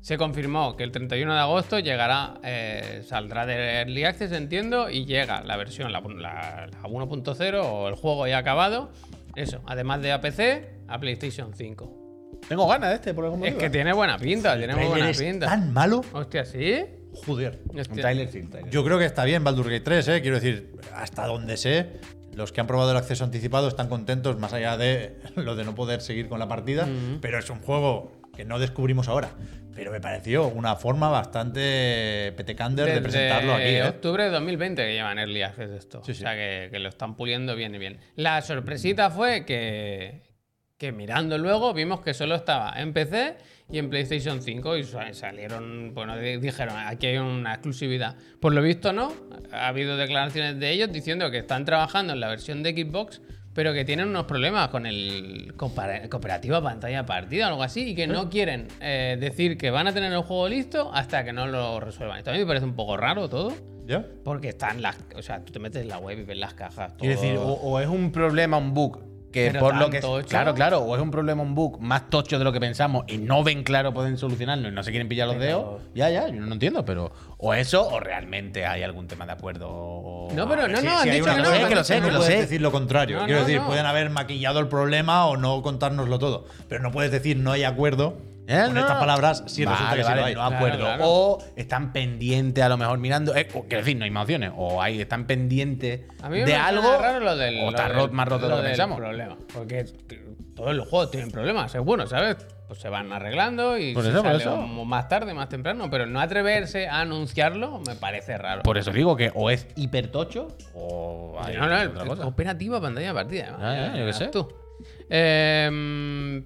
Se confirmó que el 31 de agosto llegará, eh, saldrá de Early Access, entiendo, y llega la versión, la, la- la 1.0 o el juego ya acabado. Eso, además de a PC, a PlayStation 5. Tengo ganas de este, por algún Es motivo. que tiene buena pinta, tiene muy buena es pinta. tan malo. Hostia, ¿sí? Joder. Hostia. Un trailer, sí, un trailer. Yo creo que está bien Baldur's Gate 3, ¿eh? Quiero decir, hasta donde sé, los que han probado el acceso anticipado están contentos, más allá de lo de no poder seguir con la partida. Pero es un juego que no descubrimos ahora. Pero me pareció una forma bastante petecander de presentarlo aquí, ¿eh? octubre de 2020 que llevan Early Access esto. Sí, sí. O sea, que, que lo están puliendo bien y bien. La sorpresita fue que, que mirando luego vimos que solo estaba en PC y en PlayStation 5 y sa- salieron, bueno, di- dijeron, aquí hay una exclusividad. Por lo visto no, ha habido declaraciones de ellos diciendo que están trabajando en la versión de Xbox, pero que tienen unos problemas con el cooperativa pantalla partida o algo así y que no quieren eh, decir que van a tener el juego listo hasta que no lo resuelvan. Esto a mí me parece un poco raro todo. ¿Ya? Porque están las. O sea, tú te metes en la web y ves las cajas. Quiero todo. decir, o, o es un problema, un bug, que Pero por lo tan que. tocho. Claro, claro, o es un problema, un bug más tocho de lo que pensamos y no ven claro pueden solucionarlo y no se quieren pillar los Pero- dedos. Ya, ya, yo no entiendo, pero. O eso, o realmente hay algún tema de acuerdo. o- No, pero no, Sí, no, sí, han dicho que no. que lo sé, no que lo puedes sé. decir lo contrario. No, Quiero no, decir, no. pueden haber maquillado el problema o no contárnoslo todo. Pero no puedes decir no hay acuerdo Eh, con no, estas palabras si Vale, resulta que sí vale, hay. no acuerdo. claro. O están pendientes a lo mejor mirando. eh, o, quiero decir, no hay más opciones. O hay, están pendientes de algo. raro lo del. o está del- más roto de lo que pensamos. problema. Porque todos los juegos tienen problemas, es bueno, ¿sabes? Pues se van arreglando y Por se eso, por eso. más tarde, más temprano. Pero no atreverse a anunciarlo me parece raro. Por eso digo que o es hipertocho o hay no, no, otra cosa. operativa pantalla partida. Ya, ya, yo qué sé. Tú. Eh,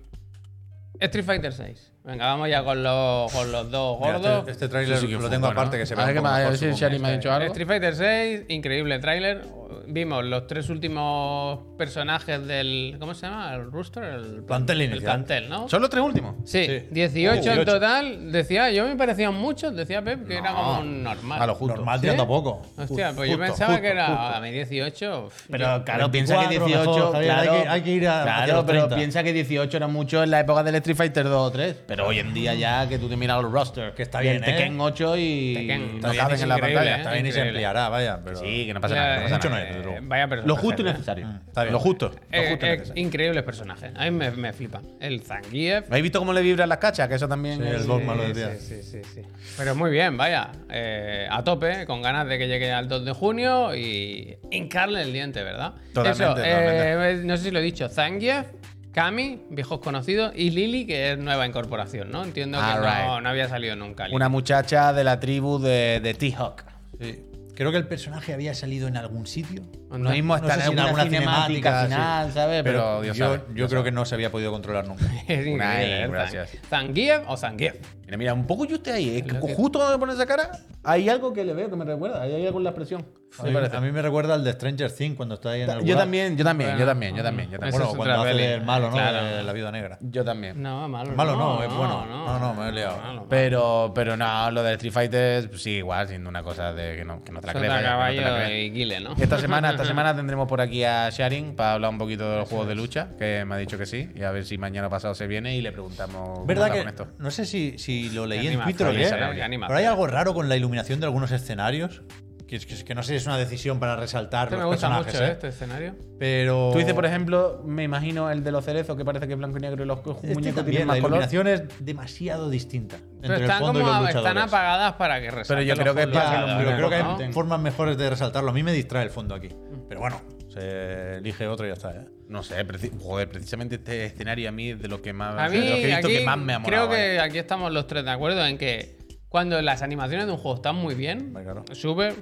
Street Fighter 6. Venga, vamos ya con los, con los dos Mira, gordos. este, este tráiler Sí, sí que lo fue tengo bueno. aparte que se ve A ver un qué poco más, a mejor, ver si supongo. Shani me ha dicho algo. Street Fighter 6, increíble tráiler. Vimos los tres últimos personajes del. ¿Cómo se llama? ¿El Rooster? El Plantel El inicial. plantel, ¿no? ¿Son los tres últimos? Sí, Sí. 18 en 18. total. Decía, yo me parecían muchos, decía Pep, que era como un normal. A lo justo. Normal ¿Sí? tirando a poco. Hostia, pues yo Justo, pensaba justo, que era justo. a mí 18. uf, Pero yo- claro, piensa que 24 18. mejor, Javier, hay claro, que- hay que ir a- hacia Claro, los pero 30. piensa que 18 era mucho en la época del Street Fighter 2 o 3. Pero hoy en día ya que tú te miras los rosters. Que está y el bien, ¿eh? Tekken 8 y. Tekken, no bien, caben en la pantalla. ¿eh? Está bien y se ampliará, vaya. Pero... Sí, que no pasa nada. No pasa mucho nada. no es. Vaya. Lo justo y necesario. está bien. Lo justo. Lo Eh, justo eh, increíbles personajes. A mí me, me flipan. El Zangief. ¿Habéis visto cómo le vibran las cachas? Que eso también. Sí, es- el Dogma lo decía. Sí, sí, sí, sí. Pero muy bien, vaya. Eh, a tope, con ganas de que llegue al 2 de junio y hincarle el diente, ¿verdad? Totalmente, Eso, totalmente. eh, no sé si lo he dicho. Zangief, Kami, viejos conocidos, y Lily, que es nueva incorporación, ¿no? Entiendo que no, Alright. no había salido nunca. Lily. Una muchacha de la tribu de, de T-Hawk. Sí. Creo que el personaje había salido en algún sitio. Lo mismo No está sé en si alguna cinemática cinemática, final, sí. ¿sabes? Pero, Pero Dios yo, sabe, yo Dios creo sabe. que no se había podido controlar nunca. Es increíble. ¿eh? gracias. Zangief o Zangief. Mira, mira, un poco yo estoy ahí. Es que Lo que- justo cuando me pone esa cara, hay algo que le veo que me recuerda. Hay algo en la expresión. A mí, a mí me recuerda al de Stranger Things cuando está ahí en el Yo también, yo también, yo también, yo también, yo también. Eso Bueno, cuando hace peli. del malo, ¿no? Claro. De la viuda negra. Yo también. No, malo. Malo no, es bueno. No, no, me he liado. malo. Pero, pero no, lo de Street Fighter, pues sí, igual, siendo una cosa de que no, que no te la crees. no ¿no? Esta semana, esta semana tendremos por aquí a Sharing para hablar un poquito de los juegos de lucha, que me ha dicho que sí, y a ver si mañana pasado se viene y le preguntamos cómo ¿Verdad está que con esto. no sé si, si lo leí en Twitter o? ¿eh? Pero hay algo raro con la iluminación de algunos escenarios. Que, es- que, que no sé si es una decisión para resaltar Este me los gusta personajes. mucho, ¿eh? ¿eh? este escenario. Pero. Tú dices, por ejemplo, me imagino el de los cerezos, que parece que es blanco y negro y los Este muñecos también, tienen la más color. iluminación es demasiado distinta entre Pero el están y los apagadas para que resalte yo los creo que es para pero hay formas mejores de resaltarlo. A mí me distrae el fondo aquí. Pero bueno, se elige otro y ya está. ¿eh? No sé, preci- joder, precisamente este escenario a mí es de lo que más, A de los mí, que he visto aquí, que más me ha creo molado. que vaya. aquí estamos los tres de acuerdo en que cuando las animaciones de un juego están muy bien, claro. sube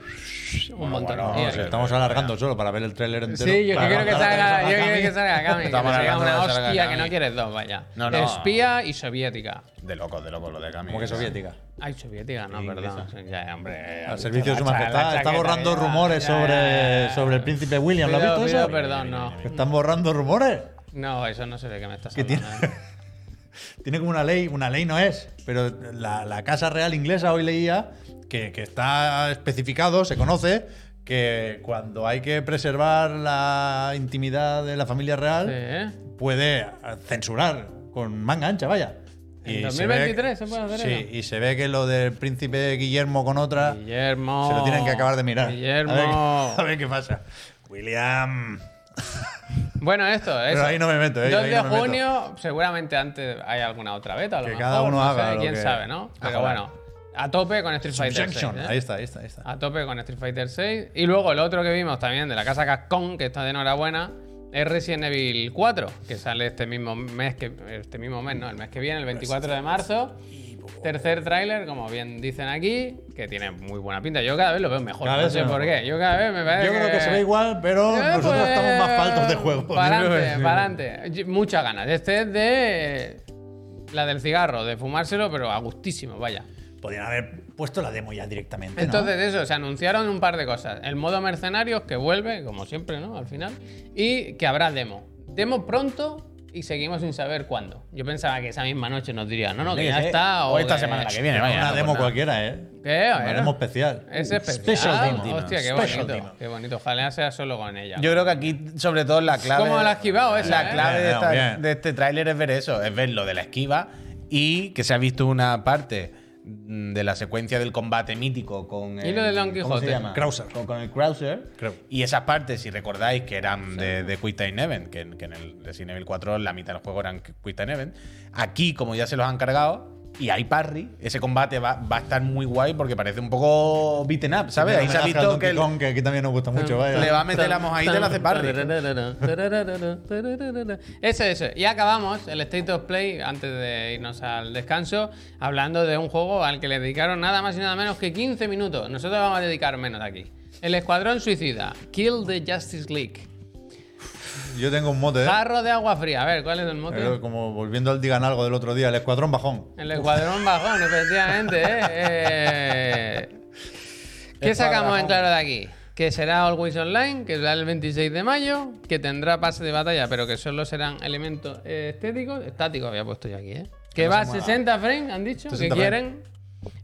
un montón. bueno, no sea, estamos alargando solo para ver el tráiler entero. Sí, yo quiero que salga, a yo quiero Kami. que salga Kami, que salga una hostia Kami. que no quieres dos, vaya. No, no. Espía y soviética. De loco, de loco lo de Cami. Como que soviética. Ay, soviética, no, Sí, perdón. Ya, hombre. Al servicio de su majestad. Está borrando rumores sobre, sobre el príncipe William. ¿Lo has visto pido eso? perdón, no. Están borrando rumores. No, eso no sé de qué me estás hablando. Tiene- como una ley, una ley no es, pero la, la Casa Real inglesa hoy leía que, que está especificado, se conoce, que cuando hay que preservar la intimidad de la familia real, Sí, puede censurar con manga ancha, vaya. ¿En se ve 2023 se puede hacer Sí, eso? y se ve que lo del príncipe Guillermo con otra Guillermo. se lo tienen que acabar de mirar. Guillermo. A ver, a ver qué pasa. William. Bueno, esto, eso. Pero ahí no me meto, ¿eh? 2 Ahí de no me meto. junio, seguramente antes hay alguna otra beta, a lo Que mejor, cada uno no haga sé, lo quién que- sabe, ¿no? Pero Ojalá. bueno, a tope con Street Fighter 6. Subjection. ¿eh? Ahí está, ahí está, ahí está. A tope con Street Fighter 6. Y luego el otro que vimos también de la casa Capcom, que está de enhorabuena, es Resident Evil 4, que sale este mismo mes, que, este mismo mes, no, el mes que viene, el 24 de marzo. Tercer tráiler, como bien dicen aquí, que tiene muy buena pinta. Yo cada vez lo veo mejor, Cada no sé por qué. Yo cada vez me parece Yo creo que se ve igual, pero Eh, nosotros pues, estamos más faltos de juego. Para adelante, para adelante. Muchas ganas. Este es de la del cigarro, de fumárselo, pero a gustísimo, vaya. Podrían haber puesto la demo ya directamente. ¿no? Entonces, eso, se anunciaron un par de cosas. El modo mercenarios, que vuelve, como siempre, ¿no? Al final. Y que habrá demo. Demo pronto y seguimos sin saber cuándo. Yo pensaba que esa misma noche nos dirían, no, no, que ya sí. está. O esta que- semana la que viene, vaya. una demo cualquiera, ¿eh? ¿Qué? Una demo especial. Es especial. Special demo. Hostia, qué Special bonito. demo. Qué bonito. Ojalá sea solo con ella. Yo creo que aquí, sobre todo, la clave. ¿Cómo la has esquivado esa, La eh? clave de, esta- de este tráiler es ver eso, es ver lo de la esquiva y que se ha visto una parte de la secuencia del combate mítico con ¿Y el, lo de Don ¿cómo se Quijote? llama? Krauser. Con, con el Krauser. Creo. Y esas partes, si recordáis, que eran de, de Quick Time Event, que, en- que en el Resident Evil 4 la mitad del juego eran Quick Time Event. Aquí, como ya se los han cargado, y hay parry, ese combate va, va a estar muy guay porque parece un poco beaten up, ¿sabes? Ahí se ha visto que el- Kong, que aquí también nos gusta mucho, vaya. le va a meter la mojadita y le hace parry. Ese, ese. Y acabamos el State of Play, antes de irnos al descanso, hablando de un juego al que le dedicaron nada más y nada menos que 15 minutos. Nosotros vamos a dedicar menos aquí. El Escuadrón Suicida, Kill the Justice League. Yo tengo un mote, ¿eh? Jarro de agua fría. A ver, ¿cuál es el mote? Pero Como volviendo al digan algo del otro día, el escuadrón bajón. El Escuadrón Bajón, efectivamente. ¿eh? Eh, ¿Qué sacamos en claro de aquí? Que será Always Online, que será el 26 de mayo, que tendrá pase de batalla, pero que solo serán elementos eh, estéticos, estáticos había puesto yo aquí, ¿eh? Que va a 60 frames, han dicho, 60 que quieren,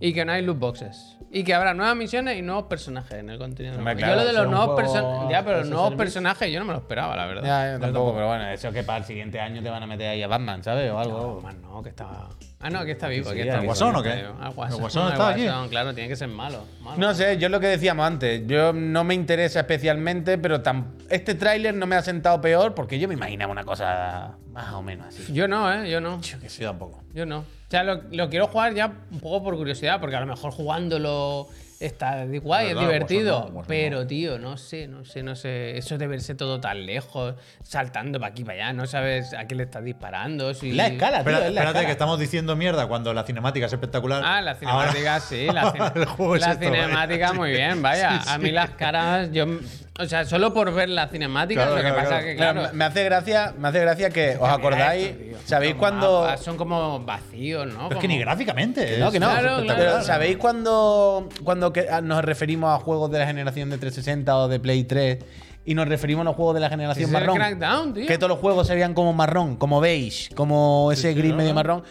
y que no hay loot boxes. Y que habrá nuevas misiones y nuevos personajes en el contenido. Hombre, yo lo de los nuevos juego personajes. Ya, pero los nuevos personajes yo no me lo esperaba, la verdad. Ya, yo tampoco, pero bueno, eso que para el siguiente año te van a meter ahí a Batman, ¿sabes? O algo. Más no, que está. Ah, no, que está vivo. Sí, que sí, está ¿el Guasón o qué? Ah, ¿El Guasón, Guasón el está aquí? Guasón, Claro, tiene que ser malo. malo. No sé, yo lo que decíamos antes, yo no me interesa especialmente, pero este tráiler no me ha sentado peor porque yo me imaginaba una cosa más o menos así. Yo no, ¿eh? Yo no. Que sí, tampoco. Yo no. O sea, lo, lo quiero jugar ya un poco por curiosidad, porque a lo mejor jugándolo está guay, es Verdad, divertido. Guasón no, Guasón pero, tío, no sé, no sé, no sé. Eso de verse todo tan lejos, saltando para aquí para allá, no sabes a qué le estás disparando. Si... La escala, tío, es la espérate, escala. que estamos diciendo mierda cuando la cinemática es espectacular. Ah, la Ahora- cinemática, sí. La, cine- el juego es la esto, vaya. cinemática, muy bien, vaya. Sí, A mí las caras, yo. O sea, solo por ver la cinemática, Claro, lo que claro, pasa claro. que, Claro, me hace gracia, me hace gracia que os acordáis, esto. ¿sabéis Son cuando mapas, Son como vacíos, ¿no? Pero es que Como- ni gráficamente. No, que no. Pero ¿sabéis cuando, cuando que- a- nos referimos a juegos de la generación de 360 o de Play 3 y nos referimos a los juegos de la generación marrón? Crackdown, tío. Que todos los juegos se veían como marrón, como beige, como ese gris medio marrón.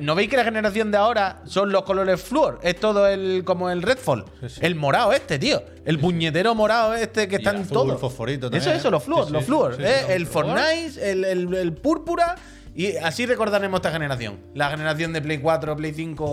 ¿No veis que la generación de ahora son los colores fluor? Es todo el como el Redfall. El morado este, tío. El puñetero morado este que Y están el azul, todos. fosforito Eso, también. eso, los fluor, Sí, sí, los sí, fluor. sí, sí, ¿eh? el. Fortnite, el, el- el púrpura. Y así recordaremos esta generación. La generación de Play 4, Play 5,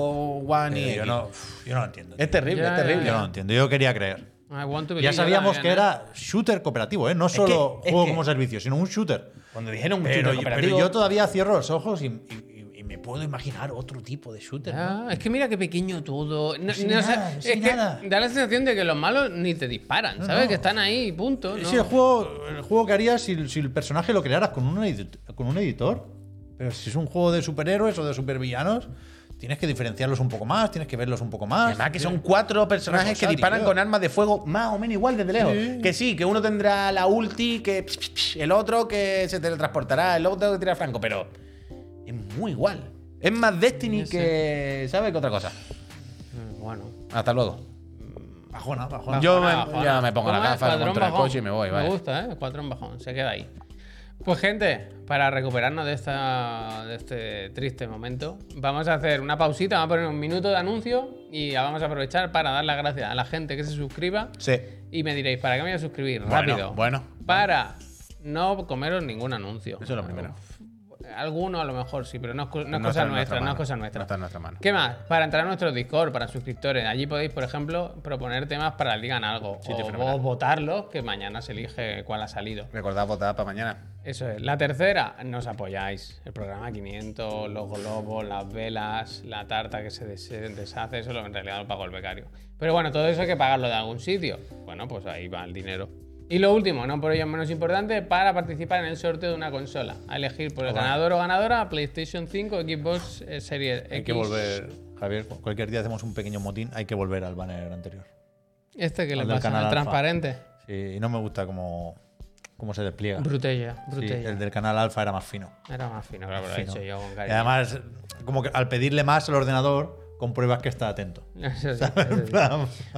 One y Eh, yo, X. no, yo no lo entiendo. Es terrible, Ya, es terrible. Yo no lo entiendo. Yo quería creer. Ya yo sabíamos que ¿eh? era shooter cooperativo, ¿eh? No solo es juego que- como servicio, sino un shooter. Cuando dijeron un Pero, shooter yo- pero cooperativo- yo todavía cierro los ojos y, y- y- y me puedo imaginar otro tipo de shooter. ¿no? Ah, es que mira qué pequeño todo. No, sin no nada, es sin que nada. da la sensación de que los malos ni te disparan, ¿sabes? no. Que están ahí, punto. Es ¿no? el juego, el juego que harías si, si el personaje lo crearas con un, edit- con un editor. Pero si es un juego de superhéroes o de supervillanos, tienes que diferenciarlos un poco más, tienes que verlos un poco más. Además que son cuatro personajes que disparan con armas de fuego más o menos igual desde lejos. Que sí, que uno tendrá la ulti, que el otro que se teletransportará, el otro que tira franco, pero es muy igual. Es más Destiny que, ¿sabes? Que otra cosa. Mm, Bueno. Hasta luego. Bajona, bajona. Yo Bajona, me- bajona. ya me pongo la gafa, me monto el coche y me voy, Me gusta, ¿eh? Escuadrón bajón, se queda ahí. Pues gente, para recuperarnos de, esta, de este triste momento, vamos a hacer una pausita, vamos a poner un minuto de anuncio y vamos a aprovechar para dar las gracias a la gente que se suscriba. Sí. Y me diréis, ¿para qué me voy a suscribir? Bueno, Rápido. bueno. Para no comeros ningún anuncio. Eso es lo primero. Alguno a lo mejor sí, pero no es, no es No cosa nuestra, no es cosa No nuestra. está en nuestra mano. ¿Qué más? Para entrar a nuestro Discord, para suscriptores. Allí podéis, por ejemplo, proponer temas para el Digan Algo. O, o votarlos, que mañana se elige cuál ha salido. Recordad votar para mañana. Eso es. La tercera, nos apoyáis. El programa 500, los globos, las velas, la tarta que se des- deshace, eso lo- en realidad lo pagó el becario. Pero bueno, todo eso hay que pagarlo de algún sitio. Bueno, pues ahí va el dinero. Y lo último, no por ello menos importante, para participar en el sorteo de una consola. A elegir por el ganador o ganadora PlayStation 5, Xbox eh, Series X. Hay que volver, Javier, cualquier día hacemos un pequeño motín, hay que volver al banner anterior. Este que le pasa, canal transparente. Sí, y no me gusta cómo, cómo se despliega. Brutella, Sí, brutella. el del canal Alfa era más fino. Era más fino, claro, lo he hecho yo con Y cariño. además, como que al pedirle más al ordenador, compruebas que está atento. Eso sí, eso sí.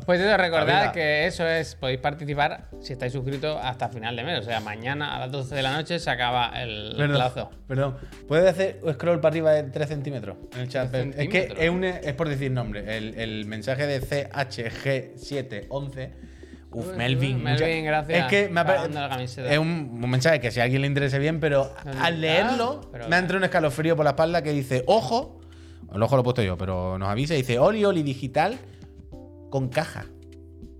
Pues eso, recordad que eso es, podéis participar si estáis suscritos hasta final de mes. O sea, mañana a las 12 de la noche se acaba el plazo. Perdón. ¿Puedes hacer un scroll para arriba de 3 centímetros en el chat? ¿Tres Es que es, un- es por decir nombre. El, el mensaje de CHG711. Uf, Melvin. Melvin, gracias. Es que me ha. Es un, mensaje que si a alguien le interese bien, pero ¿Dónde al leerlo Pero- me ha entrado un escalofrío por la espalda que dice: Ojo, el ojo lo he puesto yo, pero nos avisa. Dice: Oli Oli digital con caja.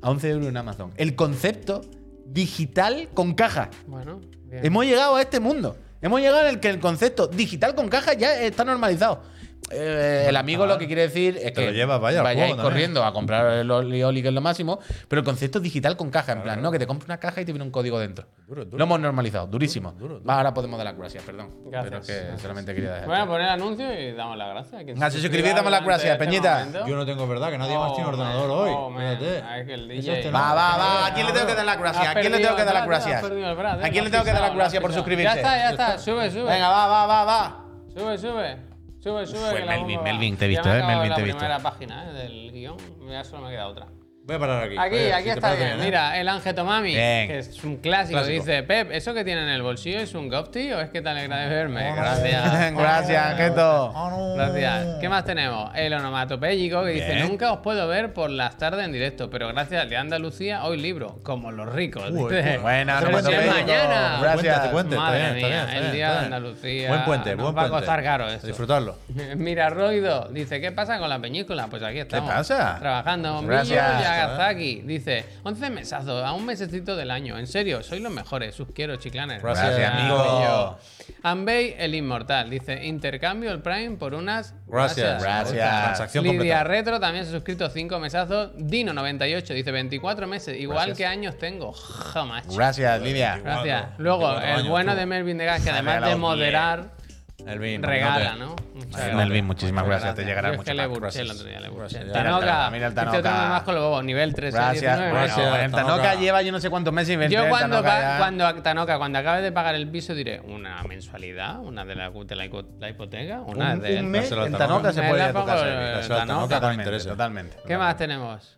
A 11 euros en Amazon. El concepto digital con caja. Bueno, bien. Hemos llegado a este mundo. Hemos llegado en el que el concepto digital con caja ya está normalizado. Eh, el amigo lo que quiere decir es que llevas, vaya, vayáis juego corriendo a comprar el Oli Oli, que es lo máximo, pero el concepto digital con caja, en plan, no, que te compres una caja y te viene un código dentro. Duro, duro. Lo hemos normalizado, durísimo. Duro, duro. Va, Ahora podemos dar las gracias, perdón. Gracias, Pero es que gracias. solamente quería dejar. Bueno, poner el anuncio y damos las gracias. Si se suscribís, suscriba damos las gracias, este Peñita. momento. Yo no tengo verdad, que nadie más tiene Oh, ordenador hoy. Oh, man. Ah, es que el Eso DJ Va, va, va. ¿A quién le tengo que dar las gracias? ¿A quién le tengo que dar las gracias? ¿A quién le tengo que dar las gracias por suscribirse? Ya está, ya está. Sube, sube. Venga, va, va, va, va. Sube, sube. Sube, sube. Fue que la Melvin, va. Melvin, te he Ya visto, me eh, Melvin, la te he visto. primera página eh, del guion. Ya solo me queda otra. Voy a parar aquí. Aquí, aquí si te está bien. ¿eh? Mira, el Ángel Tomami, Bien. que es un clásico, Clásico. dice: Pep, ¿eso que tiene en el bolsillo es un Gofty o es que te alegra de verme? Gracias. Gracias, Angeto. No. Gracias. ¿Qué más tenemos? El onomatopéyico que dice. Nunca os puedo ver por las tardes en directo, pero gracias al de Andalucía hoy libro, como los ricos. Uy, dice. Buena, mañana. Gracias. Cuente, cuente, está Madre bien, está mía, bien, está el día está de. Andalucía. Buen puente, nos buen va a puente. costar caro esto. Disfrutarlo. Mira, Roido dice: ¿Qué pasa con la peñícula? Pues aquí estamos. pasa? Trabajando. Gracias. Millo Yagasaki dice: 11 mesazos a un mesecito del año. En serio, sois los mejores. Sus quiero, chiclanes. Gracias, Gracias, amigo. Ambey, el inmortal, dice: Intercambio el Prime por unas. Gracias. Gracias. Transacción Lidia completa. Retro también se ha suscrito 5 mesazos. Dino98 dice 24 meses. Igual Gracias. que años tengo. Jamás. Gracias, Lidia. Gracias. Luego, 24 el bueno tú. de Melvin de Gas, que además de regalado moderar, Elvin, regala, manote. ¿no? Gracias. muchísimas gracias. Te llegará mucho Gracias. Tanoka, Mira el Tanoka. otro más con los bobos, nivel 3, Gracias. 19. Bueno, Gracias, el Tanoka lleva yo no sé cuántos meses Yo cuando, Tanoka cuando Tanoka, cuando acabe de pagar el piso diré una mensualidad, una de la, hipoteca, una un, de un mes en Tanoka. Se puede servir. eh, Dáselo al Tanoka. Totalmente. ¿Qué más tenemos?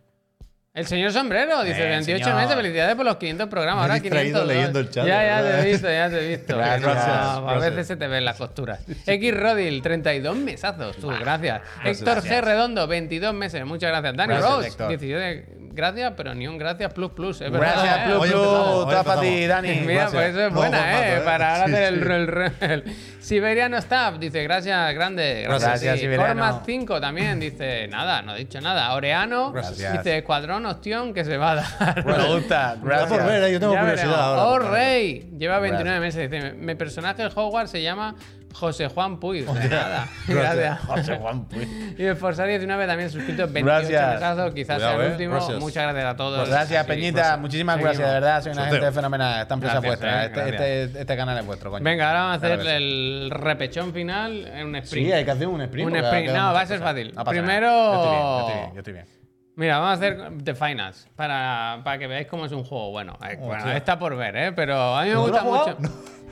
El señor sombrero dice Eh, 28 señor. meses, felicidades por los 500 programas. Me he Ahora distraído 500. leyendo el chat, Ya, ya te he visto, ya te he visto. Gracias, No, gracias. A veces se te ven las costuras. X Rodil, 32 mesazos. Tú, gracias. Héctor G. gracias. Redondo, 22 meses. Muchas gracias. Dani Gracias, Rose, Héctor. 17 gracias, pero ni un gracias plus plus. Es verdad, Gracias, ¿eh? Plus Plus. Toda para ti. Dani. Mira, Gracias. pues eso es No, buena, ¿eh? ¿eh? Para ahora Sí, hacer el, sí. el, el- Siberiano Staff dice gracias, grande. Gracias, Gracias, sí. Siberiano. Cormac 5 también dice nada, no ha dicho nada. Oreano Gracias. dice escuadrón ostión que se va a dar. Me gusta. Está por ver, Gracias. yo tengo Ya curiosidad veremos. ahora. Oh. Rey, lleva 29 meses. Dice, mi personaje el Hogwarts se llama José Juan nada. Gracias. José Juan Puy. Y el Forza 19 también suscrito 28 Gracias. mesazos, quizás Cuidado, sea el eh. último. Gracias. Muchas gracias a todos. Gracias, Sí, Peñita. pues, Muchísimas seguimos. gracias, de verdad. Soy una Sorteo. gente fenomenal. Esta empresa es Gracias, vuestra. eh, Este, gracias. este, este canal es vuestro, coño. Venga, ahora vamos a hacer Claro el repechón final en un sprint. Sí, hay que hacer un sprint. Un sprint. No, va a ser fácil. Primero- nada. Yo estoy bien, yo estoy bien, yo estoy bien. Mira, vamos a hacer The Finals para, para que veáis cómo es un juego. Bueno, eh, bueno, está por ver, ¿eh? Pero a mí me ¿No gusta mucho.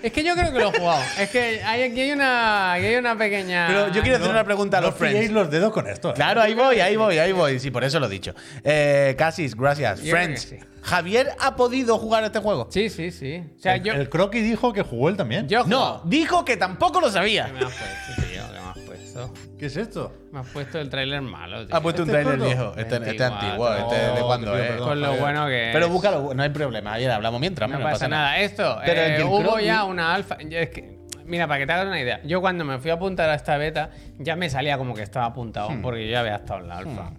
Es que yo creo que lo he jugado. Es que hay, aquí hay una, aquí hay una pequeña. Pero yo quiero hacer una pregunta a No los pilléis friends. los dedos con esto. eh. Claro, ahí voy, ahí voy, ahí voy. Sí, por eso lo he dicho. Eh, Casis, gracias. Yo Friends, sí. ¿Javier ha podido jugar este juego? Sí, sí, sí. O sea, El, yo. el Croqui dijo que jugó él también. yo No, dijo que tampoco lo ¿Qué sabía. Has? ¿Qué has es esto? Me has puesto el tráiler malo, tío. Ha puesto un ¿Este es trailer corto? viejo. Este, este es 24. antiguo. Este es de Oh, te pido eh. perdón. Con lo bueno que Pero es. búscalo, no hay problema. Ayer hablamos mientras, No, no, pasa nada. Esto, Pero eh, hubo ya una alfa. es que, mira, para que te hagas una idea, yo cuando me fui a apuntar a esta beta, ya me salía como que estaba apuntado, porque yo ya había estado en la alfa.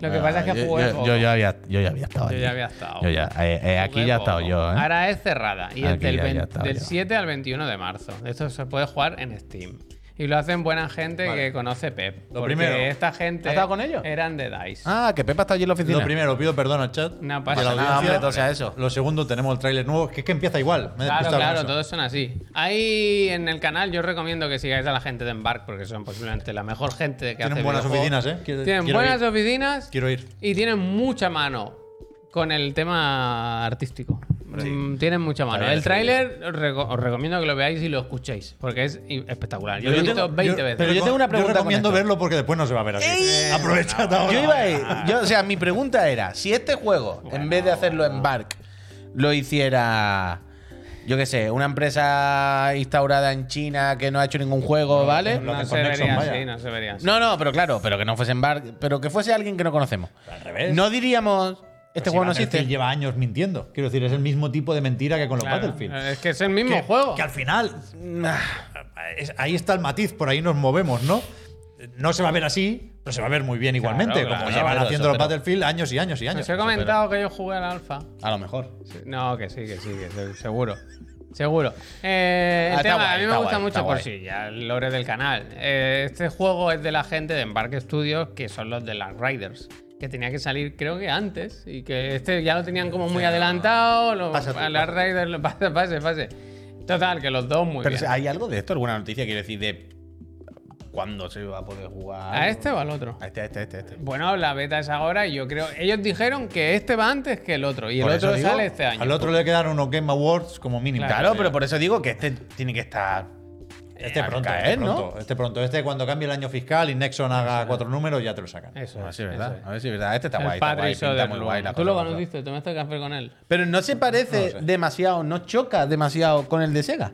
Lo que pasa es que Hmm. Ah, yo, jugué yo- poco. yo ya había, yo ya había estado. Yo allí. ya había estado. Yo ya, eh, eh, aquí ya he estado yo, ¿eh? Ahora es cerrada. Y es del, ya- ya he 20 estado del yo. 7 al 21 de marzo. Esto se puede jugar en Steam. Y lo hacen buena gente que conoce Pep. Lo porque primero, esta gente ¿has estado con ellos? eran de DICE. Ah, que Pepa está allí en la oficina. Lo primero, pido perdón al chat. No pasa la nada, hombre, todo sea eso. Lo segundo, tenemos el tráiler nuevo, que es que empieza igual. Me he Claro, claro, todos son así. Ahí en el canal yo os recomiendo que sigáis a la gente de Embark porque son posiblemente la mejor gente que Tienen hace buenas videojuegos. oficinas, ¿eh? Quiero- Tienen quiero buenas ir. oficinas Quiero ir. y tienen mucha mano con el tema artístico. Mm, Tienen mucha mano. El tráiler os, reco- os recomiendo que lo veáis y lo escuchéis porque es i- espectacular. Yo lo he Yo visto tengo- 20 Yo- veces. pero yo tengo una pregunta Yo recomiendo esto. verlo porque después no se va a ver así. Aprovecha ahora. Yo iba a ir. Yo, o sea, mi pregunta era: si este juego, en vez de hacerlo en Bark, lo hiciera. Yo qué sé, una empresa instaurada en China que no ha hecho ningún juego, ¿vale? lo no que se con Nexon, vería vaya. así, no se vería así. No, no, pero claro, pero que no fuese en Bark, pero que fuese alguien que no conocemos. Al revés. No diríamos, este juego no Battlefield existe. lleva años mintiendo. Quiero decir, es el mismo tipo de mentira que con los Claro, Battlefield. Es que es el mismo que, juego. que al final, ahí está el matiz, por ahí nos movemos, ¿no? No se va a ver así, pero se va a ver muy bien igualmente, claro, como llevan haciendo eso, los pero- Battlefield años y años y años. Os he comentado que yo jugué al alfa. A lo mejor. Sí, No, que sí, que sí, que se- seguro. Seguro. Eh, el Ah, tema, guay, a mí me gusta guay, mucho por guay. sí, ya el lore del canal. Eh, este juego es de la gente de Embark Studios, que son los de las Riders. Que tenía que salir, creo que antes. Y que este ya lo tenían como muy adelantado. Lo, Pasa tú, a las Riders, lo- pase, pase, pase. Total, que los dos muy Pero bien. ¿hay algo de esto? ¿Alguna noticia? Quiero decir, de cuándo se va a poder jugar. ¿A este o al otro? A este, a este, a este. a este. Bueno, la beta es ahora y yo creo. Ellos dijeron que este va antes que el otro. Y el otro digo, sale este año. Al otro le quedan unos Game Awards como mínimo. Claro, Claro, pero por eso digo que este tiene que estar. Este a pronto, caer, este ¿no? pronto, este pronto. Este cuando cambie el año fiscal y Nexon haga cuatro números, ya te lo sacan. Eso A ver es, si es verdad. es. A ver si es verdad. Este está El guay. Está guay, pinta muy guay la Tú lo cosa, conociste, tomaste café con él. Pero no se parece No lo demasiado, no choca demasiado con el de Sega.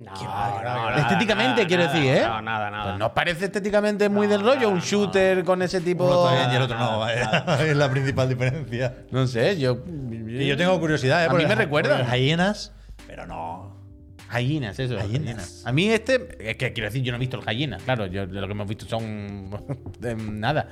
No, Estéticamente, nada, quiero nada, decir, ¿eh? No, nada, nada. Pues ¿No parece estéticamente muy del rollo? Un shooter con ese tipo. Uno está bien y el otro no. vaya. es la principal diferencia. No sé, yo. Y yo tengo curiosidad, ¿eh? A mí me recuerda. las hienas, pero no. Gallinas, eso. Gallinas. gallinas. A mí este. Es que quiero decir, yo no he visto el gallina. Claro, yo de lo que hemos visto son. de nada.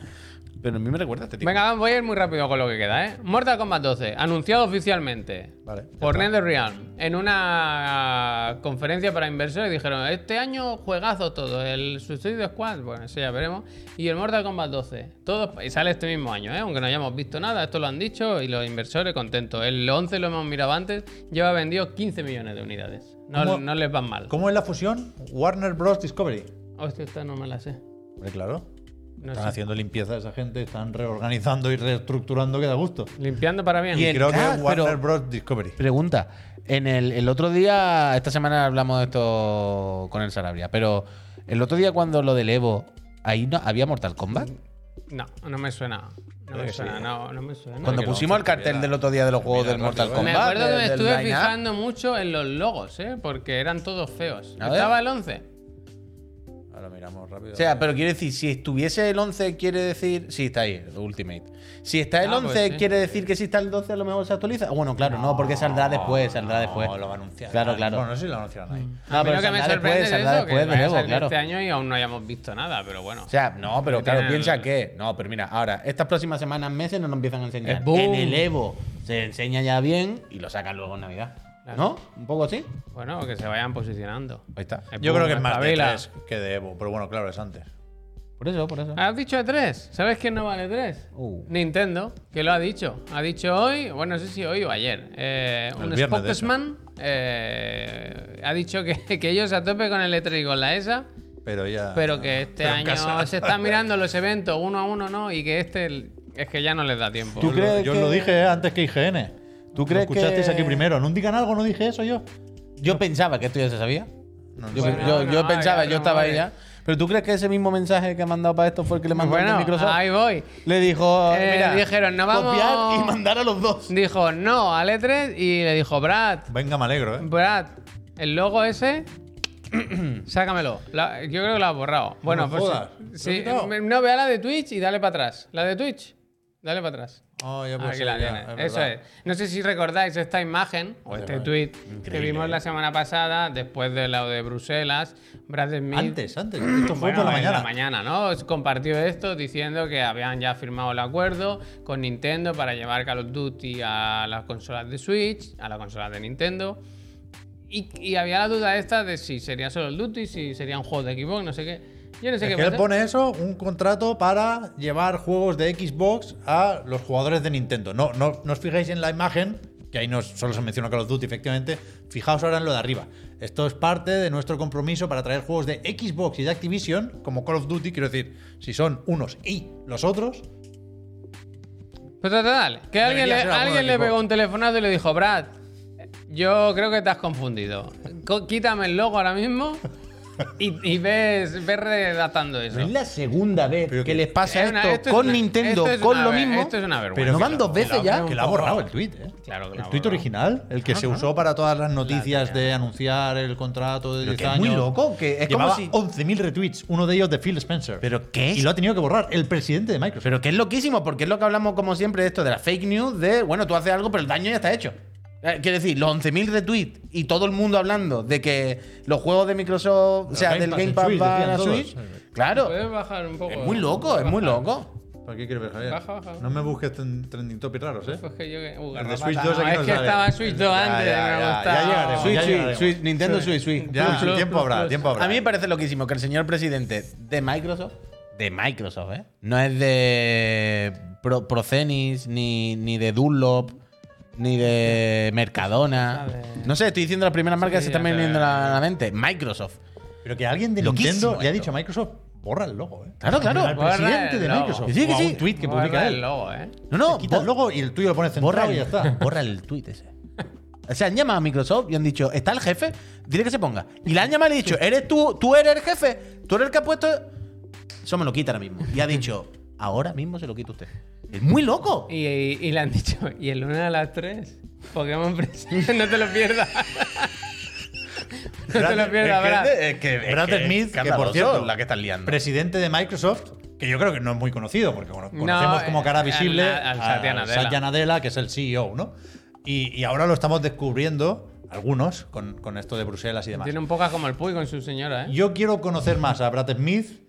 Pero a mí me recuerda a este tipo. Venga, voy a ir muy rápido con lo que queda, ¿eh? Mortal Kombat 12, anunciado oficialmente Vale, por. NetherRealm en una conferencia para inversores. Dijeron: Este año juegazo todo. El Suicide Squad, bueno, eso ya veremos. Y el Mortal Kombat 12. Todo, y sale este mismo año, ¿eh? Aunque no hayamos visto nada, esto lo han dicho y los inversores contentos. El 11 lo hemos mirado antes, lleva vendido 15 millones de unidades. No, ¿Cómo- no les van mal. ¿Cómo es la fusión? Warner Bros. Discovery. Hostia, esta no me la sé. Claro. No están sé. haciendo limpieza esa gente, están reorganizando y reestructurando que da gusto. Limpiando para bien. Y creo ah, que es Warner pero- Bros. Discovery. Pregunta. En el, el otro día, esta semana hablamos de esto con el Sarabia, pero el otro día cuando lo del Evo, ahí no había Mortal Kombat. No, no me suena. No me que suena, sí. no, no me suena. Cuando pusimos no, el cartel del otro día de los juegos del Mortal Me Kombat. acuerdo que me estuve fijando mucho en los logos, ¿eh? Porque eran todos feos. ¿Estaba el 11? Ahora miramos rápido. O sea, pero quiere decir, si estuviese el 11, quiere decir. Sí, está ahí, el Ultimate. Si está el Ah, 11, pues sí. quiere decir que si está el 12, a lo mejor se actualiza. Bueno, claro, no, porque saldrá después, saldrá después. No, lo va a anunciar. Claro, claro. Bueno, no sé si lo anunciaron ahí. A No, mí pero lo que me saldrá sorprende después, es eso, que después de vaya a Evo, salir claro. este año y aún no hayamos visto nada, pero bueno. O sea, no, pero claro, piensa que. No, pero mira, ahora, estas próximas semanas, meses, no nos empiezan a enseñar. En el Evo se enseña ya bien y lo sacan luego en Navidad. Claro. ¿No? ¿Un poco así? Bueno, que se vayan posicionando. Ahí está. El Yo creo que es más de espabila. 3 que de Evo, pero bueno, claro, es antes. Por eso, por eso. ¿Has dicho de 3? ¿Sabes quién no vale 3? Uh. Nintendo, que lo ha dicho. Ha dicho hoy, bueno, no sé si hoy o ayer, eh, un spokesman eh, ha dicho que, que ellos a tope con el E3 y con la ESA, Pero ya. pero que este Pero año casa. se están mirando los eventos uno a uno, ¿no? Y que este es que ya no les da tiempo. ¿Tú Yo crees lo- Yo que- lo dije antes que IGN. ¿Tú crees escuchasteis que- aquí primero. ¿No digan algo? ¿No dije eso yo? Yo pensaba que esto ya se sabía. yo Bueno, yo- yo no, pensaba, yo estaba ahí ya. Pero tú crees que ese mismo mensaje que ha mandado para esto fue el que le mandó el Bueno, de Microsoft? ahí voy. Le dijo, Eh, mira, dijeron, no vamos- copiar y mandar a los dos. Dijo no al E3 y le dijo, Brad, Venga, me alegro, ¿eh? Brad, el logo ese, sácamelo. La- yo creo que lo has borrado. Bueno, pues sí. No, vea la de Twitch y dale para atrás. La de Twitch, dale para atrás. Oh, ya Aquí ser, la ya, tienes. es Eso es. No sé si recordáis esta imagen o este tweet que vimos la semana pasada después de lo de Bruselas. Brad Smith. Antes, antes. Esto fue Bueno, por la mañana. la mañana, ¿no? Compartió esto diciendo que habían ya firmado el acuerdo con Nintendo para llevar Call of Duty a las consolas de Switch, a las consolas de Nintendo. Y, y había la duda esta de si sería solo el Duty, si sería un juego de Xbox, no sé qué. Yo no sé Es qué que él pone eso, un contrato para llevar juegos de Xbox a los jugadores de Nintendo. No, no, no os fijéis en la imagen, que ahí no solo se menciona Call of Duty, efectivamente. Fijaos ahora en lo de arriba. Esto es parte de nuestro compromiso para traer juegos de Xbox y de Activision, como Call of Duty, quiero decir, si son unos y los otros, Pues total, que alguien, le, alguien pegó un telefonazo y le dijo, Brad, yo creo que te has confundido. Co- Quítame el logo ahora mismo y, y ves, ves redactando eso. Es la segunda vez Pero que que- les pasa Es una- esto, esto es con una- Nintendo, esto es con una lo mismo. Esto es una vergüenza. Pero no van dos la- veces la- ya. Que la ha borrado el tweet, ¿eh? Claro que la El tweet original, el que se usó para todas las noticias de anunciar el contrato de Pero 10 que es años. muy loco, que es como Llevaba si- 11.000 retweets, uno de ellos de Phil Spencer. ¿Pero qué? Y lo ha tenido que borrar el presidente de Microsoft. Pero que es loquísimo, porque es lo que hablamos como siempre de esto, de la fake news, de, bueno, tú haces algo, pero el daño ya está hecho. Eh, Quiero decir, los 11.000 retweets y todo el mundo hablando de que los juegos de Microsoft, o sea, Game del Game Pass Switch, van a todos. Switch. Claro, Puedes bajar un poco. es muy loco, es muy loco. ¿Para qué quieres ver, Javier? Baja, baja. No me busques tren- trending topics raros, ¿eh? Pues que yo que. Uh, El de. Switch 2 No, aquí es no que sale. estaba Switch 2 Ya, antes, ya, me ya, ha ya gustado. llegaremos, Switch, ya Switch, llegaremos. Switch, Nintendo Switch, Switch. Ya, Plus, plus, tiempo plus, habrá, plus. tiempo habrá. A mí me parece loquísimo que el señor presidente de Microsoft, de Microsoft, ¿eh? No es de Pro- Procenis, ni, ni de Dunlop, ni de Mercadona. No sé, estoy diciendo las primeras marcas que se están viniendo a la mente. Microsoft. Pero que alguien de Loquísimo Nintendo le ha dicho a Microsoft, borra el logo, ¿eh? Claro, claro. Al Borra presidente el de logo. Microsoft. Sí, que sí. un tweet que Borra publica el él. logo, ¿eh? No, no, Quita el logo y el tuyo lo pones borra centrado y ya está. borra el tweet ese. O sea, han llamado a Microsoft y han dicho, ¿está el jefe? Dile que se ponga. Y le han llamado y le han dicho, ¿eres tú? ¿Tú eres el jefe? ¿Tú eres el que ha puesto...? Eso me lo quita ahora mismo. Y ha dicho, ahora mismo se lo quita usted. Es muy loco. Y, y- y le han dicho, ¿y el lunes a las 3? Pokémon Present, no te lo pierdas. no te lo pierdas, Brad. Es que, es Brad que es Smith, que por cierto, la que están liando. presidente de Microsoft, que yo creo que no es muy conocido, porque bueno, conocemos como cara eh, visible al- al Satya Nadella. Satya Nadella, que es el CEO, ¿no? Y, y ahora lo estamos descubriendo, algunos, con, con esto de Bruselas y demás. Tiene un poco como el Puy con su señora, ¿eh? Yo quiero conocer más a Brad Smith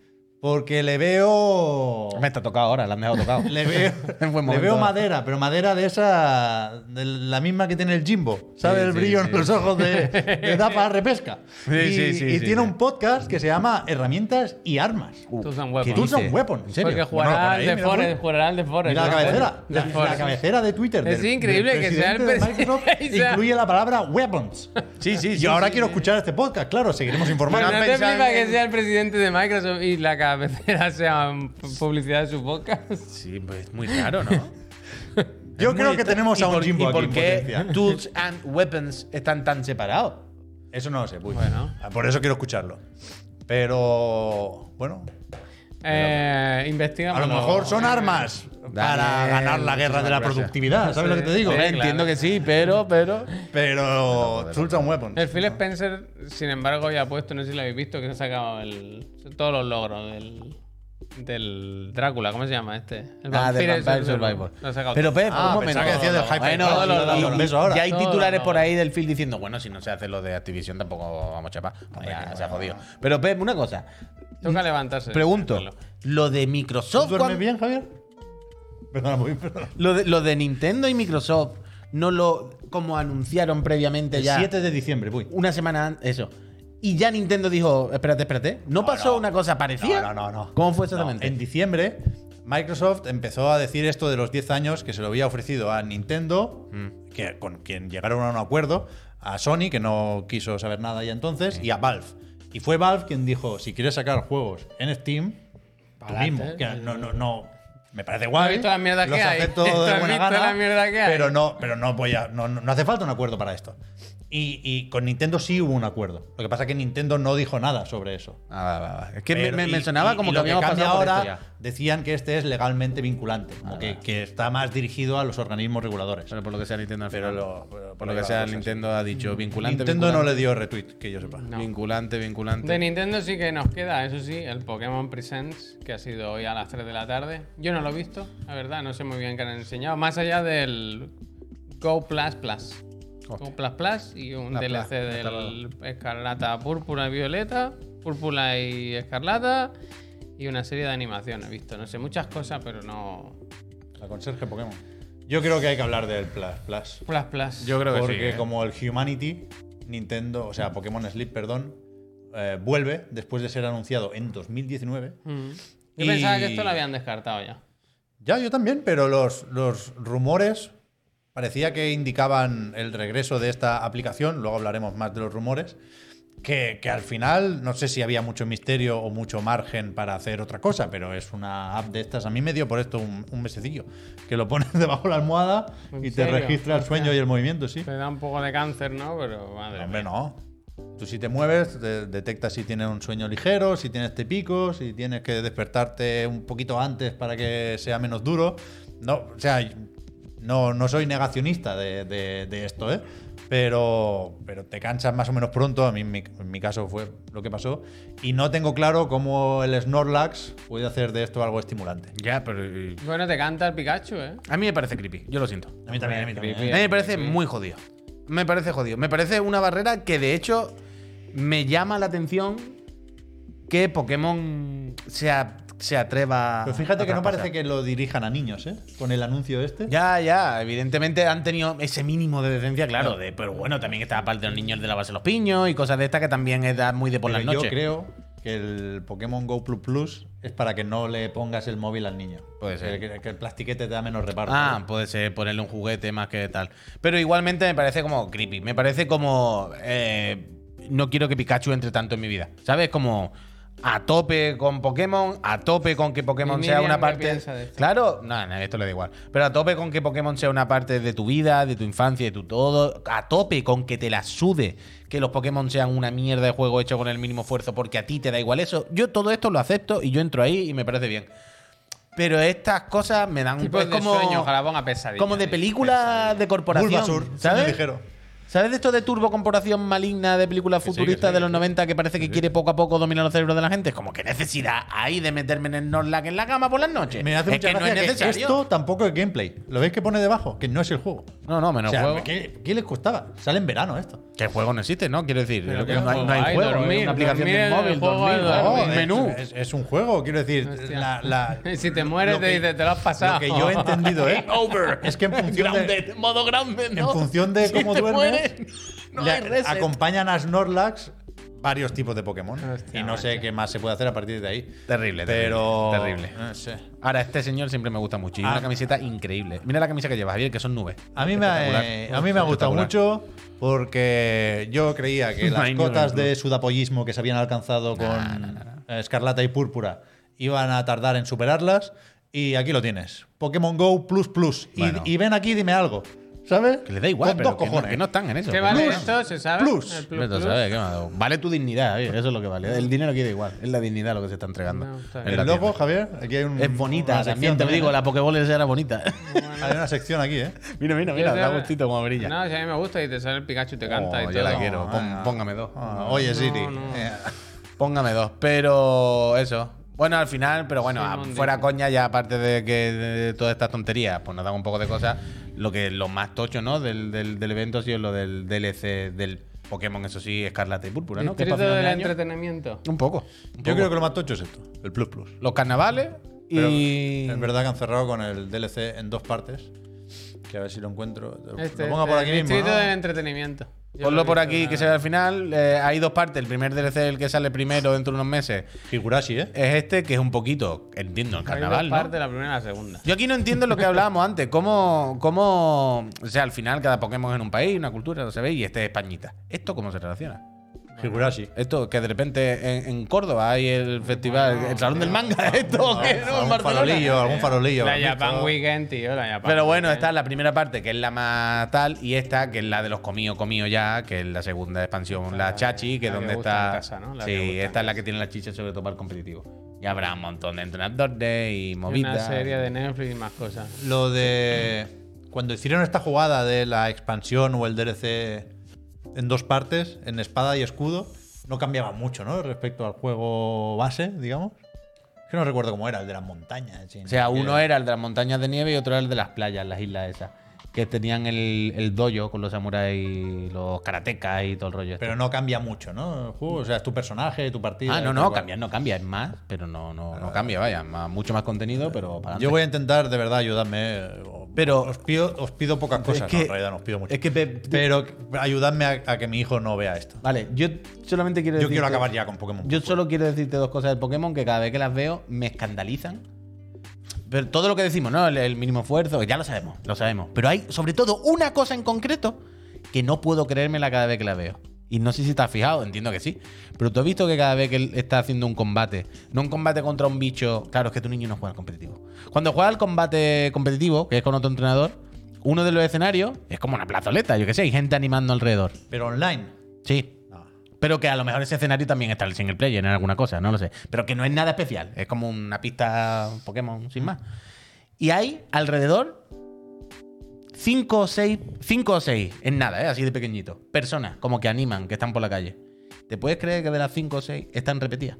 porque le veo. Me está tocado ahora, la han dejado tocado. Le veo, En buen le veo madera, pero madera de esa. de la misma que tiene el Jimbo. ¿Sabes? Sí, el sí, brillo sí. en los ojos de, de da para repesca. Sí, y sí, sí, y sí, tiene sí. un podcast que se llama Herramientas y Armas. Tools and ¿qué Weapons. Tools and? Weapons. ¿En serio? Porque de Forest, bueno. jugará al de Forest. Mira la cabecera. La, la cabecera de Twitter. Es del- increíble del que sea el presidente incluye la palabra weapons. Sí, sí, Y sí, ahora sí, quiero sí. escuchar este podcast, claro, seguiremos informando. Bueno, No ¿no te que sea el presidente de Microsoft y la cabecera sea publicidad de su podcast? Sí, pues es muy raro, ¿no? Yo creo que tenemos ¿Y a un Jimbo ¿Y por qué. Tools and Weapons están tan separados? Eso no lo sé, Puy. Bueno. Por eso quiero escucharlo. Pero, bueno, Eh, investiga. a lo mejor son armas para ganar la guerra de la gracias. productividad, ¿sabes lo que te digo? Sí, claro. Entiendo que sí, pero, pero. Pero Tools Weapons. El Phil Spencer, sin embargo, ya ha puesto, no sé si lo habéis visto, que se ha sacado el, todos los logros del, del Drácula, ¿cómo se llama este? El Ah, de Vampire Survivor. Pero. Pep, Ah, un momento. que decía del Hyper Bueno, lo- lo- ya hay titulares por ahí del Phil diciendo, bueno, si no se hace lo de Activision tampoco vamos a chapar. Ya se ha jodido. Pero Pep, una cosa. Toca levantarse. Pregunto, lo de ¿Tú Microsoft. duermes cuando- bien, Javier? Perdona, Puy, perdona. Lo de, lo de Nintendo y Microsoft no lo. como anunciaron previamente El ya. 7 de diciembre, Puy. Una semana antes. Eso. Y ya Nintendo dijo, espérate, espérate. ¿No, pasó no. una cosa parecida? No, no, no, no. ¿Cómo fue No, exactamente? en diciembre, Microsoft empezó a decir esto de los 10 años que se lo había ofrecido a Nintendo, Mm. que, con quien llegaron a un acuerdo, a Sony, que no quiso saber nada ya entonces, y a Valve. Y fue Valve quien dijo, si quieres sacar juegos en Steam, tú mismo. Que no, no, no, me parece ¿Has guay. visto las mierdas los que hay? acepto ¿Tú de buena gana, la mierda que hay? Pero no, pero no voy a, no- no hace falta un acuerdo para esto. Y, y con Nintendo sí hubo un acuerdo. Lo que pasa es que Nintendo no dijo nada sobre eso. Ah, va, va, va. Es que me, Pero- me- me sonaba y- como y que lo habíamos cambia pasado por ahora esto ya. decían que este es legalmente vinculante, como que, que está más dirigido a los organismos reguladores. Pero por lo que sea Nintendo al Pero final. lo- pero por por lo que sea Nintendo ha dicho vinculante. Nintendo no le dio retweet, que yo sepa. No. Vinculante, vinculante. De Nintendo sí que nos queda, eso sí, el Pokémon Presents, que ha sido hoy a las 3 de la tarde. Yo no lo he visto, la verdad, no sé muy bien qué han enseñado. Más allá del Go Plus Plus. Go Plus Plus y un La DLC Plus, del Escarlata Púrpura y Violeta, Púrpura y Escarlata, y una serie de animaciones, he visto. No sé, muchas cosas, pero no. La conserje Pokémon. Yo creo que hay que hablar del Plus Plus. Plus Plus. Yo creo que Porque sí. ¿eh? como el Humanity Nintendo, o sea, Pokémon Sleep, perdón, eh, vuelve después de ser anunciado en 2019. Mm. Yo Y- pensaba que esto lo habían descartado ya. Ya, yo también, pero los, los rumores parecía que indicaban el regreso de esta aplicación, luego hablaremos más de los rumores, que, que al final no sé si había mucho misterio o mucho margen para hacer otra cosa, pero es una app de estas. A mí me dio por esto un, un mesecillo, que lo pones debajo de la almohada ¿En y te serio? registra el sueño y el movimiento, sí. Te da un poco de cáncer, ¿no? Pero madre Hombre, mía. no. Tú si te mueves, te detectas si tienes un sueño ligero, si tienes este pico, si tienes que despertarte un poquito antes para que sea menos duro. No, o sea, no, no soy negacionista de, de- de esto, ¿eh? Pero, pero te cansas más o menos pronto, a mí en mi, en mi caso fue lo que pasó, y no tengo claro cómo el Snorlax puede hacer de esto algo estimulante. Ya, pero. Bueno, te canta el Pikachu, ¿eh? A mí me parece creepy, yo lo siento. A mí también, a mí también. Creepy. A mí me parece muy jodido. Me parece jodido. Me parece una barrera que de hecho me llama la atención que Pokémon se, a- se atreva. Pero fíjate a que no parece que lo dirijan a niños, ¿eh? Con el anuncio este. Ya, ya, evidentemente han tenido ese mínimo de decencia, claro, de, pero bueno, también está aparte de los niños de la base de los piños y cosas de estas que también es dar muy de por Pero las yo noches. creo que el Pokémon Go Plus Plus es para que no le pongas el móvil al niño. Puede ser. Que, que el plastiquete te da menos reparto. Ah, puede ser ponerle un juguete más que tal. Pero igualmente me parece como creepy. Me parece como. eh, no quiero que Pikachu entre tanto en mi vida. ¿Sabes? Como. A tope con Pokémon, a tope con que Pokémon ¿Y sea una parte. Claro, no, no, esto le da igual. Pero a tope con que Pokémon sea una parte de tu vida, de tu infancia, de tu todo. A tope con que te la sude que los Pokémon sean una mierda de juego hecho con el mínimo esfuerzo porque a ti te da igual eso. Yo todo esto lo acepto y yo entro ahí y me parece bien. Pero estas cosas me dan un de como, sueño, como de película de corporación. Bulbasur, ¿sabes? ligero. ¿Sabes de esto de turbocorporación maligna de películas que futuristas sí, de los sí. 90 que parece que quiere poco a poco dominar los cerebros de la gente? Es como que necesidad hay de meterme en el Norlac en la cama por las noches. Me hace es mucha que no que esto tampoco es gameplay. ¿Lo veis que pone debajo? Que no es el juego. No, no, menos o sea, juego. ¿qué, qué les costaba? Sale en verano esto. Que el juego no existe, ¿no? Quiero decir, ¿qué no, hay, juego no hay hay? juego, Dormir, una aplicación dormir el móvil, dormir, ¿no? dormir. un es- menú. Es, es un juego, quiero decir. La, la- si te mueres, te te lo has pasado. Lo que yo he entendido, ¿eh? Over. Es que en función de, modo grounded, en ¿no? función de cómo duermes, mueres, no le hay reset. acompañan a Snorlax varios tipos de Pokémon. Hostia, y no sé qué más se puede hacer a partir de ahí. Terrible, terrible, Pero. terrible. No sé. Ahora, este señor siempre me gusta mucho. Y Ah. una camiseta increíble. Mira la camisa que lleva, Javier, que son nubes. A mí, me, Espectacular. a mí me ha gustado mucho porque yo creía que las cotas de sudapollismo que se habían alcanzado con eh, Escarlata y Púrpura iban a tardar en superarlas. Y aquí lo tienes. Pokémon Go Plus Plus. Y- Bueno. Y, ven aquí, dime algo. ¿Sabes? Que le da igual, Con pero dos que no, cojones. que no están en eso. ¿Qué que vale no esto? ¿Se sabe? Plus. El plus. sabes, ¿qué más? Vale tu dignidad, oye, eso es lo que vale. El dinero queda igual, es la dignidad lo que se está entregando. No, está en bien. la El logo, tienda. Javier, aquí hay un, es bonita, una también sección te lo digo, la Pokéball esa era bonita. Hay una sección aquí, ¿eh? mira, mira, mira, da gustito como brilla. No, si a mí me gusta y te sale el Pikachu y te canta Oh, y yo todo. la quiero, pon- Ah, póngame dos. ah, oye, Siri. no. eh, Póngame dos, pero eso. Bueno, al final, pero bueno, Sí, fuera coña, ya aparte de que de todas estas tonterías, pues nos dan un poco de cosas. Lo que lo más tocho, ¿no? Del, del, del evento ha sido lo del DLC del Pokémon, eso sí, Escarlata y Púrpura, ¿no? Del de entretenimiento. Un poco. un Yo poco. creo que lo más tocho es esto, el Plus Plus. Los carnavales Pero y. Es verdad que han cerrado con el DLC en dos partes. Que a ver si lo encuentro. Este, lo pongo por aquí el mismo. Distrito ¿no? del entretenimiento. Ponlo por aquí, que se ve al final. Eh, hay dos partes. El primer DLC, el que sale primero dentro de unos meses, Higurashi, ¿eh? es este, que es un poquito, entiendo, el Hay carnaval, dos ¿no? partes, la primera y la segunda. Yo aquí no entiendo lo que hablábamos antes. ¿Cómo, ¿Cómo. O sea, al final cada Pokémon es en un país, una cultura, no se ve, y este es Españita. ¿Esto cómo se relaciona? Higurashi. Esto, que de repente en, en Córdoba hay el festival, el salón del manga, esto, que no, en algún Barcelona. farolillo, algún farolillo. La ¿has Japan visto? Weekend, tío. La Japan Pero bueno, Weekend. está la primera parte, que es la más tal, y esta, que es la de los comidos, comidos ya, que es la segunda expansión, la Chachi, que es la que donde gusta está. en casa, ¿no? La que sí, gusta en esta es la que tiene la chicha sobre todo para el competitivo. Y habrá un montón de entrenadores y Y movidas. Una serie de Netflix y más cosas. Lo de. Cuando hicieron esta jugada de la expansión o el DLC en dos partes, en espada y escudo, no cambiaba mucho, ¿no? Respecto al juego base, digamos. Es que no recuerdo cómo era, el de las montañas. O sea, uno era el de las montañas de nieve y otro era el de las playas, las islas esas. Que tenían el, el dojo con los samuráis, los karatecas y todo el rollo. este. Pero no cambia mucho, ¿no? El juego, o sea, es tu personaje, tu partida. ah, no, no, cambia, no cambia, es más, pero no, no, no cambia, vaya, más- mucho más contenido, pero para Yo voy a intentar, de verdad, ayudarme. eh, Pero- os pido, os pido pocas es cosas, que- no, en realidad no os pido mucho. Es que, Pero ayudadme a, a que mi hijo no vea esto. vale, yo solamente quiero Yo decirte- quiero acabar ya con Pokémon. Yo solo quiero decirte dos cosas del Pokémon que cada vez que las veo me escandalizan. Pero todo lo que decimos, ¿no? El, el mínimo esfuerzo, ya lo sabemos, lo sabemos. Pero hay sobre todo una cosa en concreto que no puedo creérmela cada vez que la veo. Y no sé si te has fijado, entiendo que sí. Pero tú has visto que cada vez que él está haciendo un combate, no un combate contra un bicho. Claro, es que tu niño no juega al competitivo. Cuando juega al combate competitivo, que es con otro entrenador, uno de los escenarios es como una plazoleta, yo qué sé, hay gente animando alrededor. Pero online. Sí. Pero que a lo mejor ese escenario también está el single player en alguna cosa, no lo sé. Pero que no es nada especial. Es como una pista Pokémon sin más. Y hay alrededor 5 o 6, 5 o 6, en nada, ¿eh? así de pequeñito. Personas como que animan, que están por la calle. ¿Te puedes creer que de las 5 o 6 están repetidas?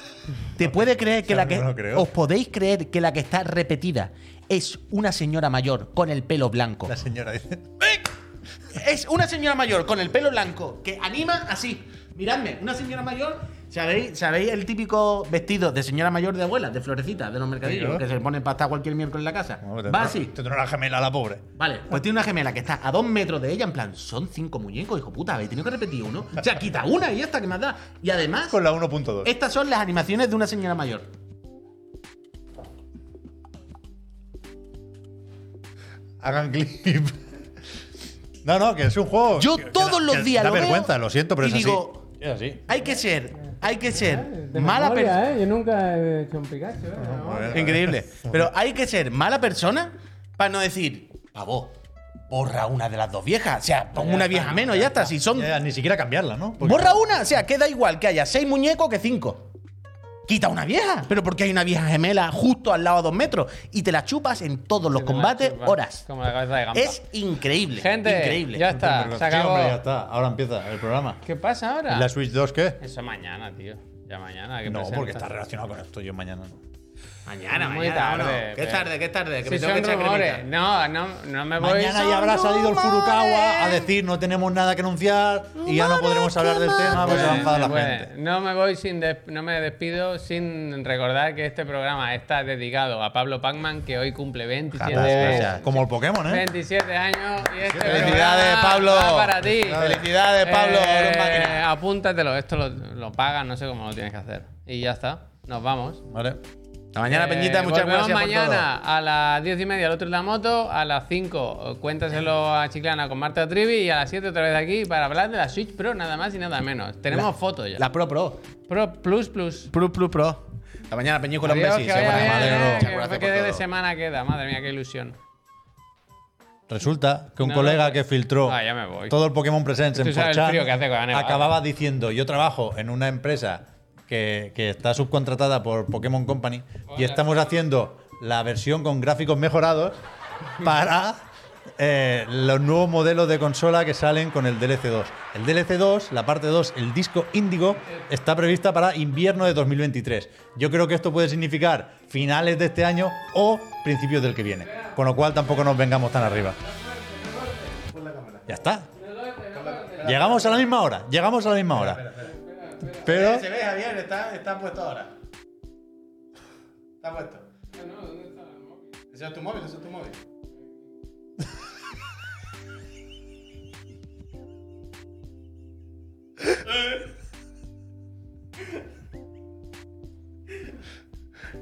¿Te puedes creer que la que. no. ¿Os podéis creer que la que está repetida es una señora mayor con el pelo blanco? La señora dice. Es una señora mayor con el pelo blanco que anima así. Miradme, una señora mayor. ¿Sabéis, ¿Sabéis el típico vestido de señora mayor de abuela, de florecita, de los mercadillos, que se pone para estar cualquier miércoles en la casa? No, Va así. Tendrá una gemela la pobre. Vale, pues tiene una gemela que está a dos metros de ella, en plan, son cinco muñecos, hijo puta, habéis tenido que repetir uno. O sea, quita una y ya está, que más da. Y además, Con la 1.2. estas son las animaciones de una señora mayor. Hagan clip. No, no, que es un juego. Yo que- todos los días Da lo veo vergüenza, lo siento, pero y es así. Digo- Es así. Hay que ser, hay que ser De mala persona. ¿eh? Yo nunca he hecho un Pikachu, ¿eh? Increíble. Pero hay que ser mala persona para no decir, pavo, borra una de las dos viejas. O sea, pon una vieja menos, ya está. Si son. Ya, ni siquiera cambiarla, ¿no? Porque- Borra una. O sea, queda igual que haya seis muñecos que cinco. Quita una vieja. Pero porque hay una vieja gemela justo al lado a dos metros. Y te la chupas en todos los combates horas. Como la cabeza de gamba. Es increíble. Gente, increíble. ya está, Sí, se acabó. hombre, ya está. Ahora empieza el programa. ¿Qué pasa ahora? ¿Y la Switch 2 qué? Eso mañana, tío. Ya mañana. ¿qué No, presenta? porque está relacionado con esto. Yo mañana no. Mañana, Muy mañana. tarde, vámonos. ¿Qué pero- tarde? ¿Qué tarde? Que Si me tengo que son echar rumores. No, no, no me voy. Mañana ya habrá salido el Furukawa a decir no tenemos nada que anunciar y ya no podremos hablar del tema porque se va a enfadar la Pues, gente. no me voy sin des- no me despido sin recordar que este programa está dedicado a Pablo Pacman que hoy cumple 27 Gracias. años. Como el Pokémon, ¿eh? 27 años y este Felicidades, Pablo. va para ti. Felicidades, Pablo. Eh, apúntatelo, esto lo, lo pagas, no sé cómo lo tienes que hacer. Y ya está, nos vamos. Vale. Hasta mañana, Eh, Peñita. Muchas gracias. por mañana a las 10 y media al otro en la moto, a las 5 cuéntaselo a Chiclana con Marta Trivi y a las 7 otra vez aquí para hablar de la Switch Pro, nada más y nada menos. Tenemos fotos ya. todo. La Pro Pro. Pro Plus Plus. Pro Pro Pro. Hasta mañana, Peñícola. Un besito. gracias que de todo. semana queda. Madre mía, qué ilusión. Resulta que un No, colega no, que filtró Ah, ya me voy. todo el Pokémon Presents en Tú sabes el 4chan frío que hace con la nevada. acababa diciendo yo trabajo en una empresa que, que está subcontratada por Pokémon Company y estamos haciendo la versión con gráficos mejorados para eh, los nuevos modelos de consola que salen con el DLC 2. El DLC 2, la parte 2, el disco Índigo, está prevista para invierno de 2023. Yo creo que esto puede significar finales de este año o principios del que viene. Con lo cual tampoco nos vengamos tan arriba. Ya está. Llegamos a la misma hora. Llegamos a la misma hora. Pero. Se ve, Javier, está, está puesto ahora. Está puesto. Ese es tu móvil, ese es tu móvil.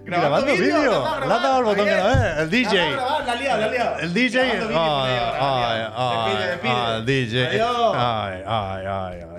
Grabando vídeo. Le has dado el botón que no es. El DJ. La ha liado, la ha liado. El DJ. Ay, la ay, ay, el DJ. Ay, ay, ay.